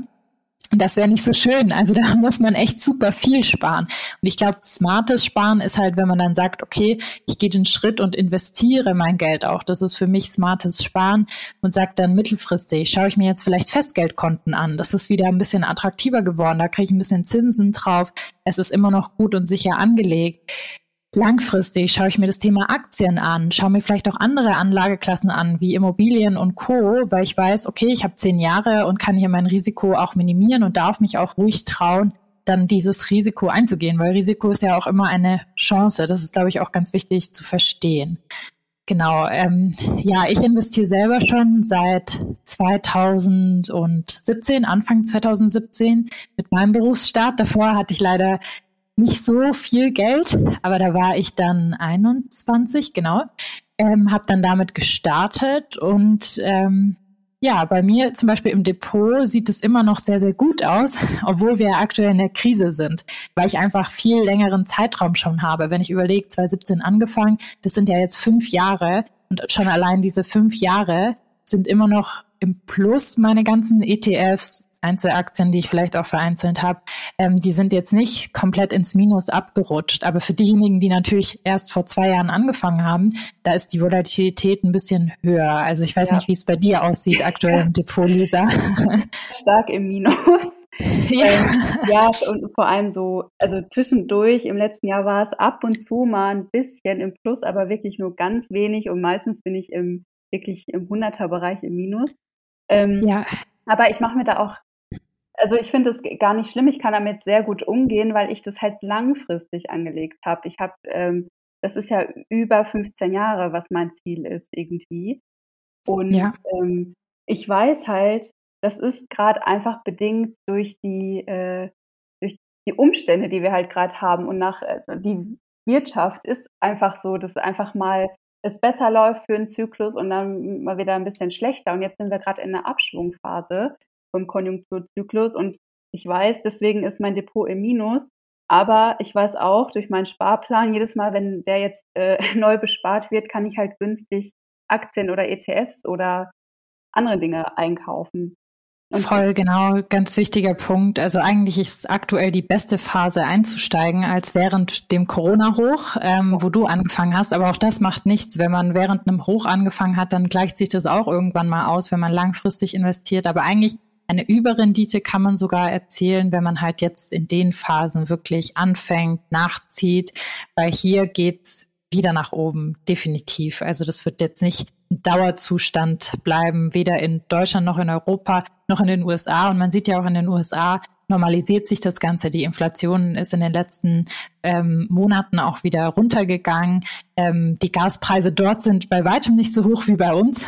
Das wäre nicht so schön. Also da (laughs) muss man echt super viel sparen. Und ich glaube, smartes Sparen ist halt, wenn man dann sagt, okay, ich gehe den Schritt und investiere mein Geld auch. Das ist für mich smartes Sparen und sagt dann mittelfristig, schaue ich mir jetzt vielleicht Festgeldkonten an. Das ist wieder ein bisschen attraktiver geworden. Da kriege ich ein bisschen Zinsen drauf. Es ist immer noch gut und sicher angelegt. Langfristig schaue ich mir das Thema Aktien an, schaue mir vielleicht auch andere Anlageklassen an, wie Immobilien und Co., weil ich weiß, okay, ich habe zehn Jahre und kann hier mein Risiko auch minimieren und darf mich auch ruhig trauen, dann dieses Risiko einzugehen, weil Risiko ist ja auch immer eine Chance. Das ist, glaube ich, auch ganz wichtig zu verstehen. Genau, ähm, ja, ich investiere selber schon seit 2017, Anfang 2017 mit meinem Berufsstart. Davor hatte ich leider nicht so viel Geld, aber da war ich dann 21, genau. Ähm, habe dann damit gestartet und ähm, ja, bei mir zum Beispiel im Depot sieht es immer noch sehr, sehr gut aus, (laughs) obwohl wir aktuell in der Krise sind, weil ich einfach viel längeren Zeitraum schon habe. Wenn ich überlege, 2017 angefangen, das sind ja jetzt fünf Jahre und schon allein diese fünf Jahre sind immer noch im Plus meine ganzen ETFs, Einzelaktien, die ich vielleicht auch vereinzelt habe, ähm, die sind jetzt nicht komplett ins Minus abgerutscht. Aber für diejenigen, die natürlich erst vor zwei Jahren angefangen haben, da ist die Volatilität ein bisschen höher. Also ich weiß ja. nicht, wie es bei dir aussieht aktuell im Depot, Lisa. (laughs) Stark im Minus. (laughs) Ja. Ähm, ja, und vor allem so, also zwischendurch im letzten Jahr war es ab und zu mal ein bisschen im Plus, aber wirklich nur ganz wenig und meistens bin ich im wirklich im 100er Bereich im Minus. Ähm, ja. Aber ich mache mir da auch also ich finde es gar nicht schlimm. Ich kann damit sehr gut umgehen, weil ich das halt langfristig angelegt habe. Ich habe, ähm, das ist ja über 15 Jahre, was mein Ziel ist irgendwie. Und ja. ähm, ich weiß halt, das ist gerade einfach bedingt durch die, äh, durch die Umstände, die wir halt gerade haben und nach äh, die Wirtschaft ist einfach so, dass einfach mal es besser läuft für einen Zyklus und dann mal wieder ein bisschen schlechter. Und jetzt sind wir gerade in einer Abschwungphase vom Konjunkturzyklus und ich weiß, deswegen ist mein Depot im Minus. Aber ich weiß auch durch meinen Sparplan, jedes Mal, wenn der jetzt äh, (laughs) neu bespart wird, kann ich halt günstig Aktien oder ETFs oder andere Dinge einkaufen. Und Voll, genau, ganz wichtiger Punkt. Also eigentlich ist aktuell die beste Phase einzusteigen als während dem Corona-Hoch, ähm, wo du angefangen hast. Aber auch das macht nichts. Wenn man während einem Hoch angefangen hat, dann gleicht sich das auch irgendwann mal aus, wenn man langfristig investiert. Aber eigentlich eine Überrendite kann man sogar erzielen, wenn man halt jetzt in den Phasen wirklich anfängt, nachzieht, weil hier geht's wieder nach oben, definitiv. Also das wird jetzt nicht ein Dauerzustand bleiben, weder in Deutschland noch in Europa noch in den USA. Und man sieht ja auch in den USA, normalisiert sich das Ganze. Die Inflation ist in den letzten ähm, Monaten auch wieder runtergegangen. Ähm, die Gaspreise dort sind bei weitem nicht so hoch wie bei uns.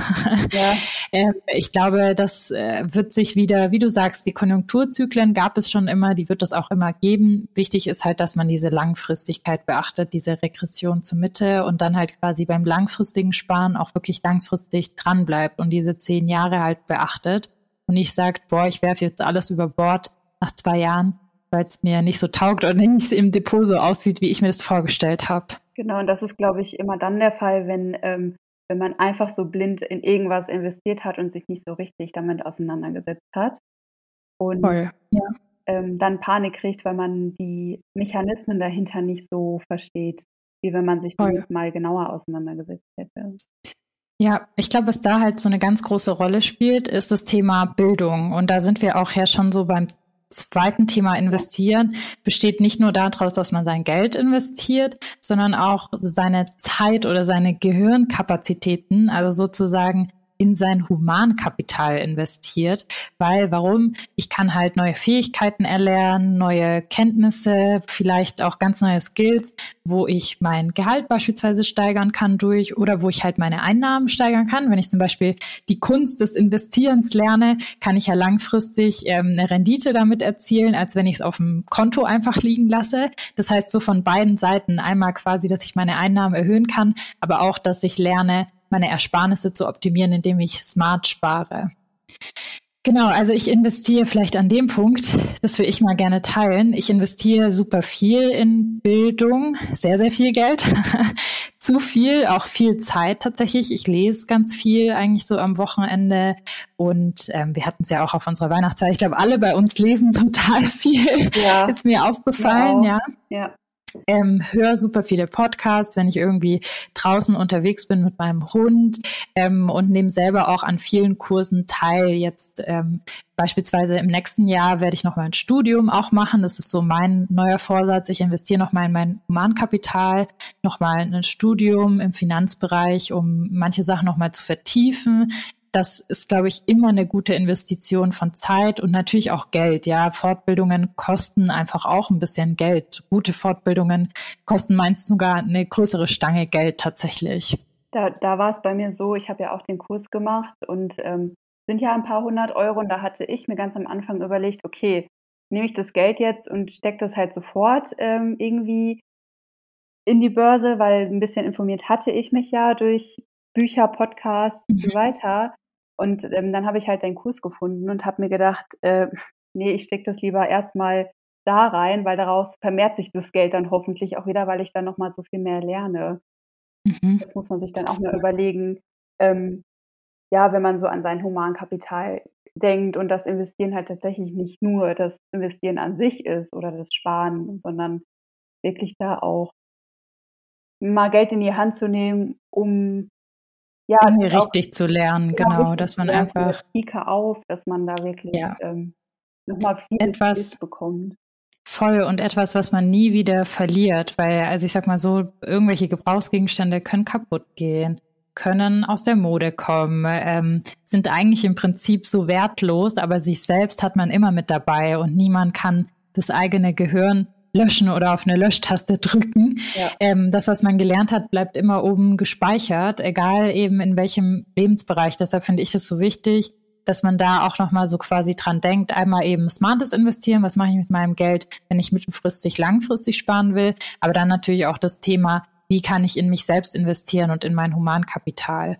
Ja. (laughs) ähm, ich glaube, das äh, wird sich wieder, wie du sagst, die Konjunkturzyklen gab es schon immer, die wird es auch immer geben. Wichtig ist halt, dass man diese Langfristigkeit beachtet, diese Regression zur Mitte und dann halt quasi beim langfristigen Sparen auch wirklich langfristig dran bleibt und diese zehn Jahre halt beachtet und nicht sagt, boah, ich werfe jetzt alles über Bord nach zwei Jahren, weil es mir nicht so taugt oder nicht im Depot so aussieht, wie ich mir das vorgestellt habe. Genau, und das ist, glaube ich, immer dann der Fall, wenn, ähm, wenn man einfach so blind in irgendwas investiert hat und sich nicht so richtig damit auseinandergesetzt hat. Und Voll, ja. ähm, dann Panik kriegt, weil man die Mechanismen dahinter nicht so versteht, wie wenn man sich damit mal genauer auseinandergesetzt hätte. Ja, ich glaube, was da halt so eine ganz große Rolle spielt, ist das Thema Bildung. Und da sind wir auch ja schon so beim zweiten Thema investieren besteht nicht nur daraus, dass man sein Geld investiert, sondern auch seine Zeit oder seine Gehirnkapazitäten, also sozusagen in sein Humankapital investiert. Weil, warum? Ich kann halt neue Fähigkeiten erlernen, neue Kenntnisse, vielleicht auch ganz neue Skills, wo ich mein Gehalt beispielsweise steigern kann durch oder wo ich halt meine Einnahmen steigern kann. Wenn ich zum Beispiel die Kunst des Investierens lerne, kann ich ja langfristig ähm, eine Rendite damit erzielen, als wenn ich es auf dem Konto einfach liegen lasse. Das heißt so von beiden Seiten einmal quasi, dass ich meine Einnahmen erhöhen kann, aber auch, dass ich lerne, meine Ersparnisse zu optimieren, indem ich smart spare. Genau, also ich investiere vielleicht an dem Punkt, das will ich mal gerne teilen. Ich investiere super viel in Bildung, sehr, sehr viel Geld, (laughs) zu viel, auch viel Zeit tatsächlich. Ich lese ganz viel eigentlich so am Wochenende und ähm, wir hatten es ja auch auf unserer Weihnachtszeit. Ich glaube, alle bei uns lesen (laughs) total viel. Ja. Ist mir aufgefallen, ja. ja ähm, höre super viele Podcasts, wenn ich irgendwie draußen unterwegs bin mit meinem Hund ähm, und nehme selber auch an vielen Kursen teil. Jetzt ähm, beispielsweise im nächsten Jahr werde ich noch mal ein Studium auch machen. Das ist so mein neuer Vorsatz. Ich investiere noch mal in mein Humankapital, noch mal ein Studium im Finanzbereich, um manche Sachen noch mal zu vertiefen das ist, glaube ich, immer eine gute Investition von Zeit und natürlich auch Geld. Ja, Fortbildungen kosten einfach auch ein bisschen Geld. Gute Fortbildungen kosten meist sogar eine größere Stange Geld tatsächlich. Da, da war es bei mir so, ich habe ja auch den Kurs gemacht und ähm, sind ja ein paar hundert Euro und da hatte ich mir ganz am Anfang überlegt, okay, nehme ich das Geld jetzt und stecke das halt sofort ähm, irgendwie in die Börse, weil ein bisschen informiert hatte ich mich ja durch Bücher, Podcasts und so mhm. weiter. Und ähm, dann habe ich halt den Kurs gefunden und habe mir gedacht, äh, nee, ich stecke das lieber erstmal da rein, weil daraus vermehrt sich das Geld dann hoffentlich auch wieder, weil ich dann nochmal so viel mehr lerne. Mhm. Das muss man sich dann auch mal überlegen. Ähm, ja, wenn man so an sein Humankapital denkt und das Investieren halt tatsächlich nicht nur das Investieren an sich ist oder das Sparen, sondern wirklich da auch mal Geld in die Hand zu nehmen, um ja, richtig auch, zu lernen, ja, genau, dass man lernen, einfach Pike auf, dass man da wirklich ja. ähm, nochmal viel etwas bekommt. Voll und etwas, was man nie wieder verliert, weil, also ich sag mal so, irgendwelche Gebrauchsgegenstände können kaputt gehen, können aus der Mode kommen, ähm, sind eigentlich im Prinzip so wertlos, aber sich selbst hat man immer mit dabei und niemand kann das eigene Gehirn löschen oder auf eine Löschtaste drücken. Ja. Ähm, das, was man gelernt hat, bleibt immer oben gespeichert, egal eben in welchem Lebensbereich. Deshalb finde ich es so wichtig, dass man da auch nochmal so quasi dran denkt. Einmal eben smartes Investieren, was mache ich mit meinem Geld, wenn ich mittelfristig, langfristig sparen will. Aber dann natürlich auch das Thema, wie kann ich in mich selbst investieren und in mein Humankapital.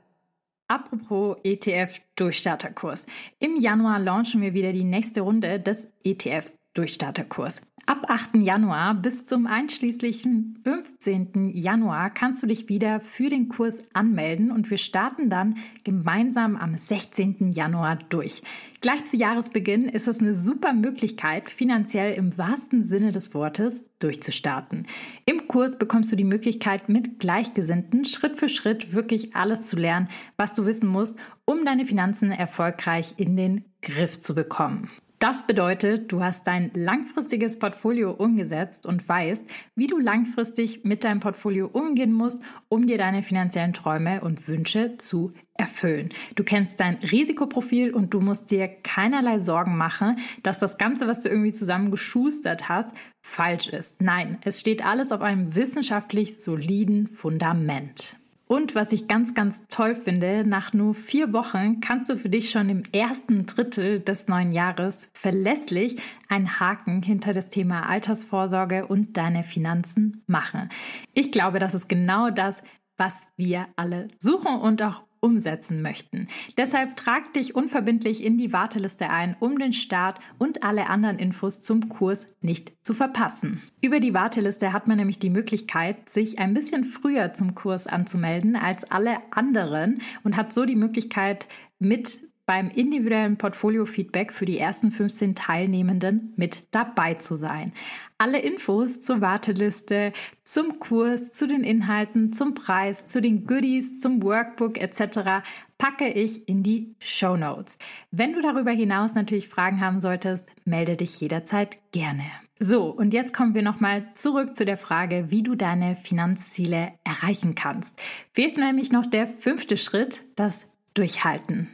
Apropos ETF-Durchstarterkurs. Im Januar launchen wir wieder die nächste Runde des ETFs Durchstarterkurs. Ab 8. Januar bis zum einschließlichen 15. Januar kannst du dich wieder für den Kurs anmelden und wir starten dann gemeinsam am 16. Januar durch. Gleich zu Jahresbeginn ist es eine super Möglichkeit, finanziell im wahrsten Sinne des Wortes durchzustarten. Im Kurs bekommst du die Möglichkeit, mit Gleichgesinnten Schritt für Schritt wirklich alles zu lernen, was du wissen musst, um deine Finanzen erfolgreich in den Griff zu bekommen. Das bedeutet, du hast dein langfristiges Portfolio umgesetzt und weißt, wie du langfristig mit deinem Portfolio umgehen musst, um dir deine finanziellen Träume und Wünsche zu erfüllen. Du kennst dein Risikoprofil und du musst dir keinerlei Sorgen machen, dass das Ganze, was du irgendwie zusammengeschustert hast, falsch ist. Nein, es steht alles auf einem wissenschaftlich soliden Fundament. Und was ich ganz, ganz toll finde, nach nur vier Wochen kannst du für dich schon im ersten Drittel des neuen Jahres verlässlich einen Haken hinter das Thema Altersvorsorge und deine Finanzen machen. Ich glaube, das ist genau das, was wir alle suchen und auch umsetzen möchten. Deshalb trag dich unverbindlich in die Warteliste ein, um den Start und alle anderen Infos zum Kurs nicht zu verpassen. Über die Warteliste hat man nämlich die Möglichkeit, sich ein bisschen früher zum Kurs anzumelden als alle anderen und hat so die Möglichkeit, mit beim individuellen Portfolio-Feedback für die ersten 15 Teilnehmenden mit dabei zu sein. Alle Infos zur Warteliste, zum Kurs, zu den Inhalten, zum Preis, zu den Goodies, zum Workbook etc. packe ich in die Show Notes. Wenn du darüber hinaus natürlich Fragen haben solltest, melde dich jederzeit gerne. So, und jetzt kommen wir nochmal zurück zu der Frage, wie du deine Finanzziele erreichen kannst. Fehlt nämlich noch der fünfte Schritt, das Durchhalten.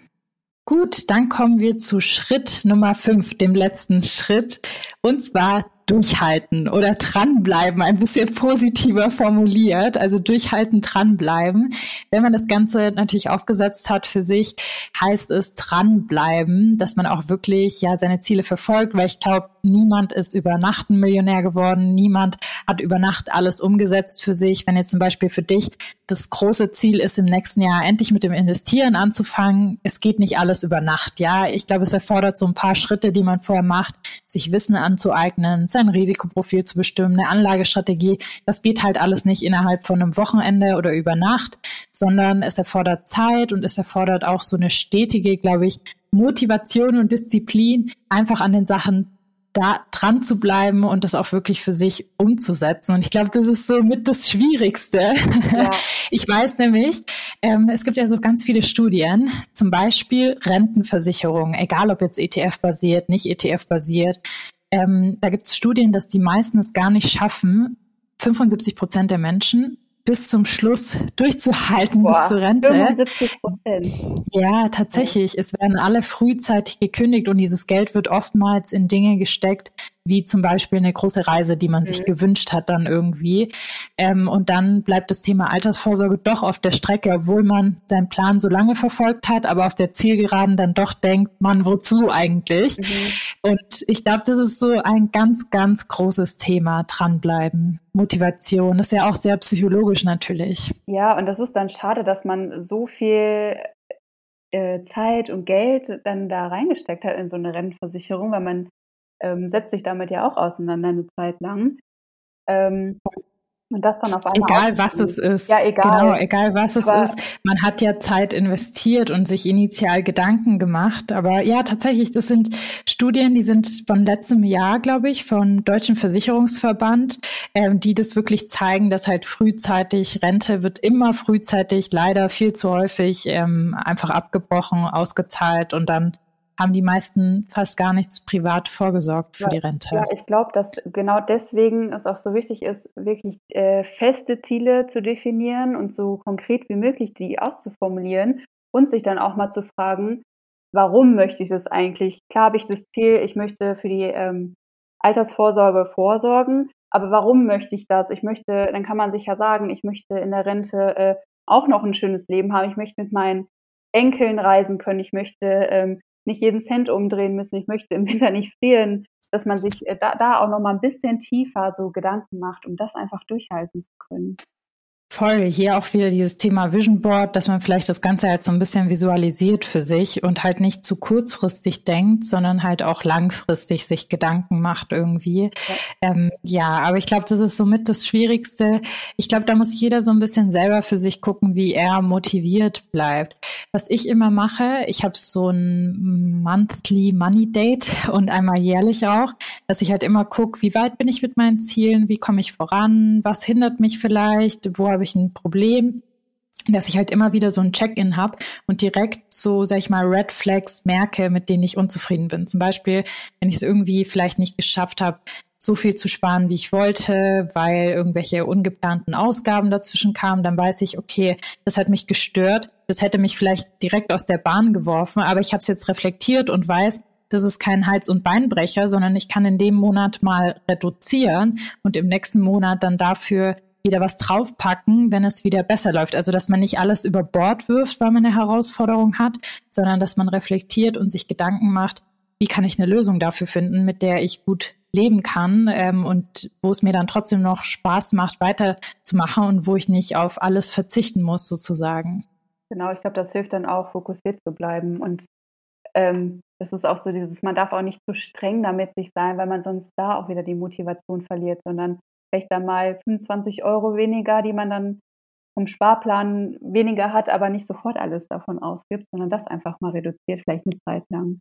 Gut, dann kommen wir zu Schritt Nummer fünf, dem letzten Schritt, und zwar durchhalten oder dranbleiben, ein bisschen positiver formuliert, also durchhalten, dranbleiben. Wenn man das Ganze natürlich aufgesetzt hat für sich, heißt es dranbleiben, dass man auch wirklich ja seine Ziele verfolgt, weil ich glaube, niemand ist über Nacht ein Millionär geworden, niemand hat über Nacht alles umgesetzt für sich. Wenn jetzt zum Beispiel für dich das große Ziel ist, im nächsten Jahr endlich mit dem Investieren anzufangen, es geht nicht alles über Nacht. Ja, ich glaube, es erfordert so ein paar Schritte, die man vorher macht, sich Wissen anzueignen, sein Risikoprofil zu bestimmen, eine Anlagestrategie. Das geht halt alles nicht innerhalb von einem Wochenende oder über Nacht, sondern es erfordert Zeit und es erfordert auch so eine stetige, glaube ich, Motivation und Disziplin, einfach an den Sachen da dran zu bleiben und das auch wirklich für sich umzusetzen. Und ich glaube, das ist so mit das Schwierigste. Ja. (laughs) Ich weiß nämlich, ähm, es gibt ja so ganz viele Studien, zum Beispiel Rentenversicherung, egal ob jetzt ETF-basiert, nicht ETF-basiert. Ähm, da gibt es Studien, dass die meisten es gar nicht schaffen, 75 Prozent der Menschen bis zum Schluss durchzuhalten, Boah, bis zur Rente. 75 Prozent. Ja, tatsächlich. Es werden alle frühzeitig gekündigt und dieses Geld wird oftmals in Dinge gesteckt, wie zum Beispiel eine große Reise, die man mhm. sich gewünscht hat dann irgendwie. Ähm, und dann bleibt das Thema Altersvorsorge doch auf der Strecke, obwohl man seinen Plan so lange verfolgt hat, aber auf der Zielgeraden dann doch denkt, man, wozu eigentlich? Mhm. Und ich glaube, das ist so ein ganz, ganz großes Thema, dranbleiben. Motivation, das ist ja auch sehr psychologisch natürlich. Ja, und das ist dann schade, dass man so viel äh, Zeit und Geld dann da reingesteckt hat in so eine Rentenversicherung, weil man ähm, setzt sich damit ja auch auseinander eine Zeit lang. Ähm, und das dann auf einmal. Egal was es ist. Ja, egal. Genau, egal was es aber ist. Man hat ja Zeit investiert und sich initial Gedanken gemacht. Aber ja, tatsächlich, das sind Studien, die sind von letztem Jahr, glaube ich, vom Deutschen Versicherungsverband, ähm, die das wirklich zeigen, dass halt frühzeitig Rente wird immer frühzeitig leider viel zu häufig ähm, einfach abgebrochen, ausgezahlt und dann haben die meisten fast gar nichts privat vorgesorgt für ja, die Rente. Ja, ich glaube, dass genau deswegen es auch so wichtig ist, wirklich äh, feste Ziele zu definieren und so konkret wie möglich sie auszuformulieren und sich dann auch mal zu fragen, warum möchte ich das eigentlich? Klar habe ich das Ziel, ich möchte für die ähm, Altersvorsorge vorsorgen, aber warum möchte ich das? Ich möchte, dann kann man sich ja sagen, ich möchte in der Rente äh, auch noch ein schönes Leben haben. Ich möchte mit meinen Enkeln reisen können. Ich möchte ähm, nicht jeden Cent umdrehen müssen, ich möchte im (laughs) Winter nicht frieren, dass man sich äh, da, da auch noch mal ein bisschen tiefer so Gedanken macht, um das einfach durchhalten zu können. Voll, hier auch wieder dieses Thema Vision Board, dass man vielleicht das Ganze halt so ein bisschen visualisiert für sich und halt nicht zu kurzfristig denkt, sondern halt auch langfristig sich Gedanken macht irgendwie. Ja, ähm, ja aber ich glaube, das ist somit das Schwierigste. Ich glaube, da muss jeder so ein bisschen selber für sich gucken, wie er motiviert bleibt. Was ich immer mache, ich habe so ein Monthly Money Date (laughs) und einmal jährlich auch, dass ich halt immer gucke, wie weit bin ich mit meinen Zielen, wie komme ich voran, was hindert mich vielleicht, wo habe ich ein Problem, dass ich halt immer wieder so ein Check-in habe und direkt so, sag ich mal, Red Flags merke, mit denen ich unzufrieden bin. Zum Beispiel, wenn ich es irgendwie vielleicht nicht geschafft habe, so viel zu sparen, wie ich wollte, weil irgendwelche ungeplanten Ausgaben dazwischen kamen, dann weiß ich, okay, das hat mich gestört. Das hätte mich vielleicht direkt aus der Bahn geworfen, aber ich habe es jetzt reflektiert und weiß, das ist kein Hals- und Beinbrecher, sondern ich kann in dem Monat mal reduzieren und im nächsten Monat dann dafür wieder was draufpacken, wenn es wieder besser läuft. Also, dass man nicht alles über Bord wirft, weil man eine Herausforderung hat, sondern dass man reflektiert und sich Gedanken macht, wie kann ich eine Lösung dafür finden, mit der ich gut leben kann ähm, und wo es mir dann trotzdem noch Spaß macht, weiterzumachen und wo ich nicht auf alles verzichten muss, sozusagen. Genau, ich glaube, das hilft dann auch, fokussiert zu bleiben. Und ähm, ist auch so dieses, man darf auch nicht zu streng damit sich sein, weil man sonst da auch wieder die Motivation verliert, sondern vielleicht dann mal 25 Euro weniger, die man dann vom Sparplan weniger hat, aber nicht sofort alles davon ausgibt, sondern das einfach mal reduziert, vielleicht eine Zeit lang.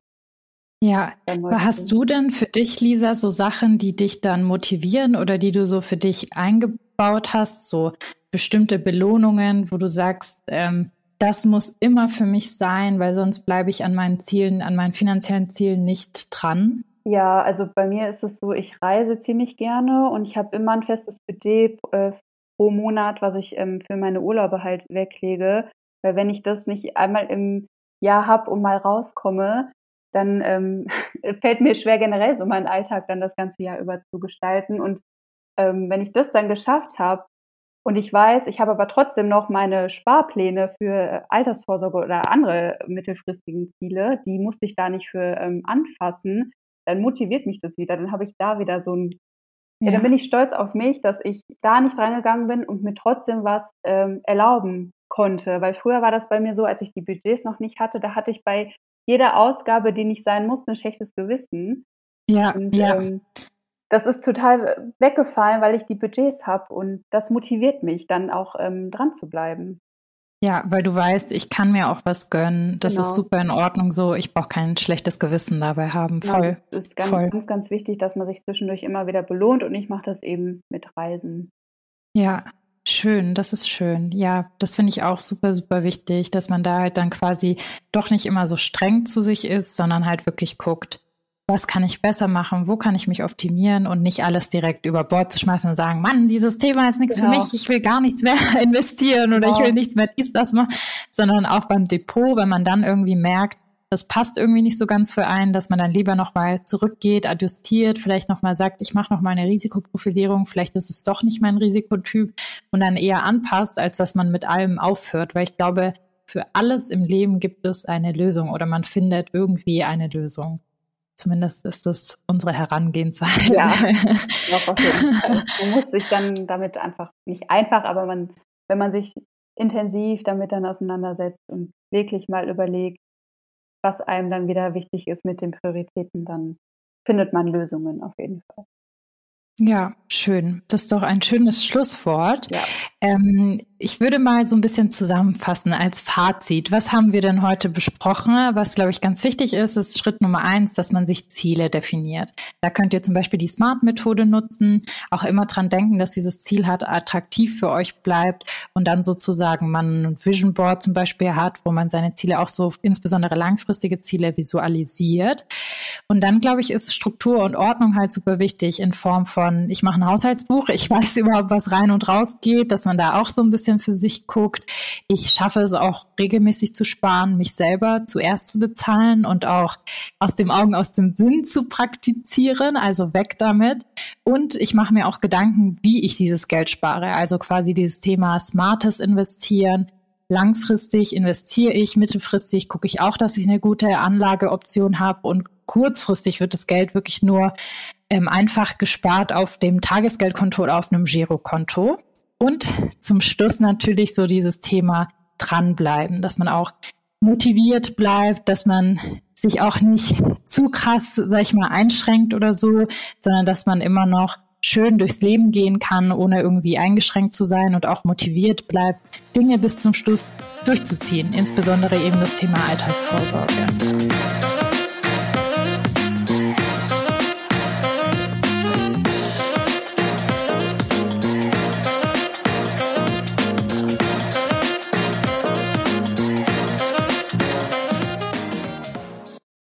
Ja, aber hast du denn für dich, Lisa, so Sachen, die dich dann motivieren oder die du so für dich eingebaut hast, so bestimmte Belohnungen, wo du sagst, ähm, das muss immer für mich sein, weil sonst bleibe ich an meinen Zielen, an meinen finanziellen Zielen nicht dran? Ja, also bei mir ist es so, ich reise ziemlich gerne und ich habe immer ein festes Budget äh, pro Monat, was ich ähm, für meine Urlaube halt weglege. Weil wenn ich das nicht einmal im Jahr habe und mal rauskomme, dann ähm, (laughs) fällt mir schwer generell so meinen Alltag dann das ganze Jahr über zu gestalten. Und ähm, wenn ich das dann geschafft habe und ich weiß, ich habe aber trotzdem noch meine Sparpläne für Altersvorsorge oder andere mittelfristigen Ziele, die musste ich da nicht für ähm, anfassen, dann motiviert mich das wieder. Dann habe ich da wieder so ein, ja. ja. dann bin ich stolz auf mich, dass ich da nicht reingegangen bin und mir trotzdem was ähm, erlauben konnte. Weil früher war das bei mir so, als ich die Budgets noch nicht hatte, da hatte ich bei jeder Ausgabe, die nicht sein musste, ein schlechtes Gewissen. Ja, und, ja. Ähm, das ist total weggefallen, weil ich die Budgets habe und das motiviert mich dann auch ähm, dran zu bleiben. Ja, weil du weißt, ich kann mir auch was gönnen. Das genau. ist super in Ordnung so. Ich brauche kein schlechtes Gewissen dabei haben. Voll. Ja, es ist ganz, voll. ganz, ganz wichtig, dass man sich zwischendurch immer wieder belohnt und ich mache das eben mit Reisen. Ja, Schön, das ist schön. Ja, das finde ich auch super, super wichtig, dass man da halt dann quasi doch nicht immer so streng zu sich ist, sondern halt wirklich guckt, was kann ich besser machen, wo kann ich mich optimieren und nicht alles direkt über Bord zu schmeißen und sagen, Mann, dieses Thema ist nichts genau. für mich, ich will gar nichts mehr (laughs) investieren oder genau. ich will nichts mehr dies, das machen, sondern auch beim Depot, wenn man dann irgendwie merkt, das passt irgendwie nicht so ganz für einen, dass man dann lieber nochmal zurückgeht, adjustiert, vielleicht nochmal sagt, ich mache nochmal eine Risikoprofilierung, vielleicht ist es doch nicht mein Risikotyp und dann eher anpasst, als dass man mit allem aufhört, weil ich glaube, für alles im Leben gibt es eine Lösung oder man findet irgendwie eine Lösung. Zumindest ist das unsere Herangehensweise. Ja, (laughs) doch auf jeden Fall. Man muss sich dann damit einfach, nicht einfach, aber man, wenn man sich intensiv damit dann auseinandersetzt und wirklich mal überlegt, was einem dann wieder wichtig ist mit den Prioritäten, dann findet man Lösungen auf jeden Fall. Ja, schön. Das ist doch ein schönes Schlusswort. Ja. Ähm, ich würde mal so ein bisschen zusammenfassen als Fazit. Was haben wir denn heute besprochen? Was, glaube ich, ganz wichtig ist, ist Schritt Nummer eins, dass man sich Ziele definiert. Da könnt ihr zum Beispiel die Smart-Methode nutzen, auch immer dran denken, dass dieses Ziel hat, attraktiv für euch bleibt und dann sozusagen man ein Vision Board zum Beispiel hat, wo man seine Ziele auch so, insbesondere langfristige Ziele visualisiert. Und dann, glaube ich, ist Struktur und Ordnung halt super wichtig in Form von, ich mache ein Haushaltsbuch, ich weiß (laughs) überhaupt, was rein und raus geht, dass man da auch so ein bisschen bisschen für sich guckt. Ich schaffe es auch regelmäßig zu sparen, mich selber zuerst zu bezahlen und auch aus dem Augen, aus dem Sinn zu praktizieren, also weg damit. Und ich mache mir auch Gedanken, wie ich dieses Geld spare, also quasi dieses Thema smartes Investieren. Langfristig investiere ich, mittelfristig gucke ich auch, dass ich eine gute Anlageoption habe und kurzfristig wird das Geld wirklich nur ähm, einfach gespart auf dem Tagesgeldkonto oder auf einem Girokonto. Und zum Schluss natürlich so dieses Thema dranbleiben, dass man auch motiviert bleibt, dass man sich auch nicht zu krass, sag ich mal, einschränkt oder so, sondern dass man immer noch schön durchs Leben gehen kann, ohne irgendwie eingeschränkt zu sein und auch motiviert bleibt, Dinge bis zum Schluss durchzuziehen, insbesondere eben das Thema Altersvorsorge.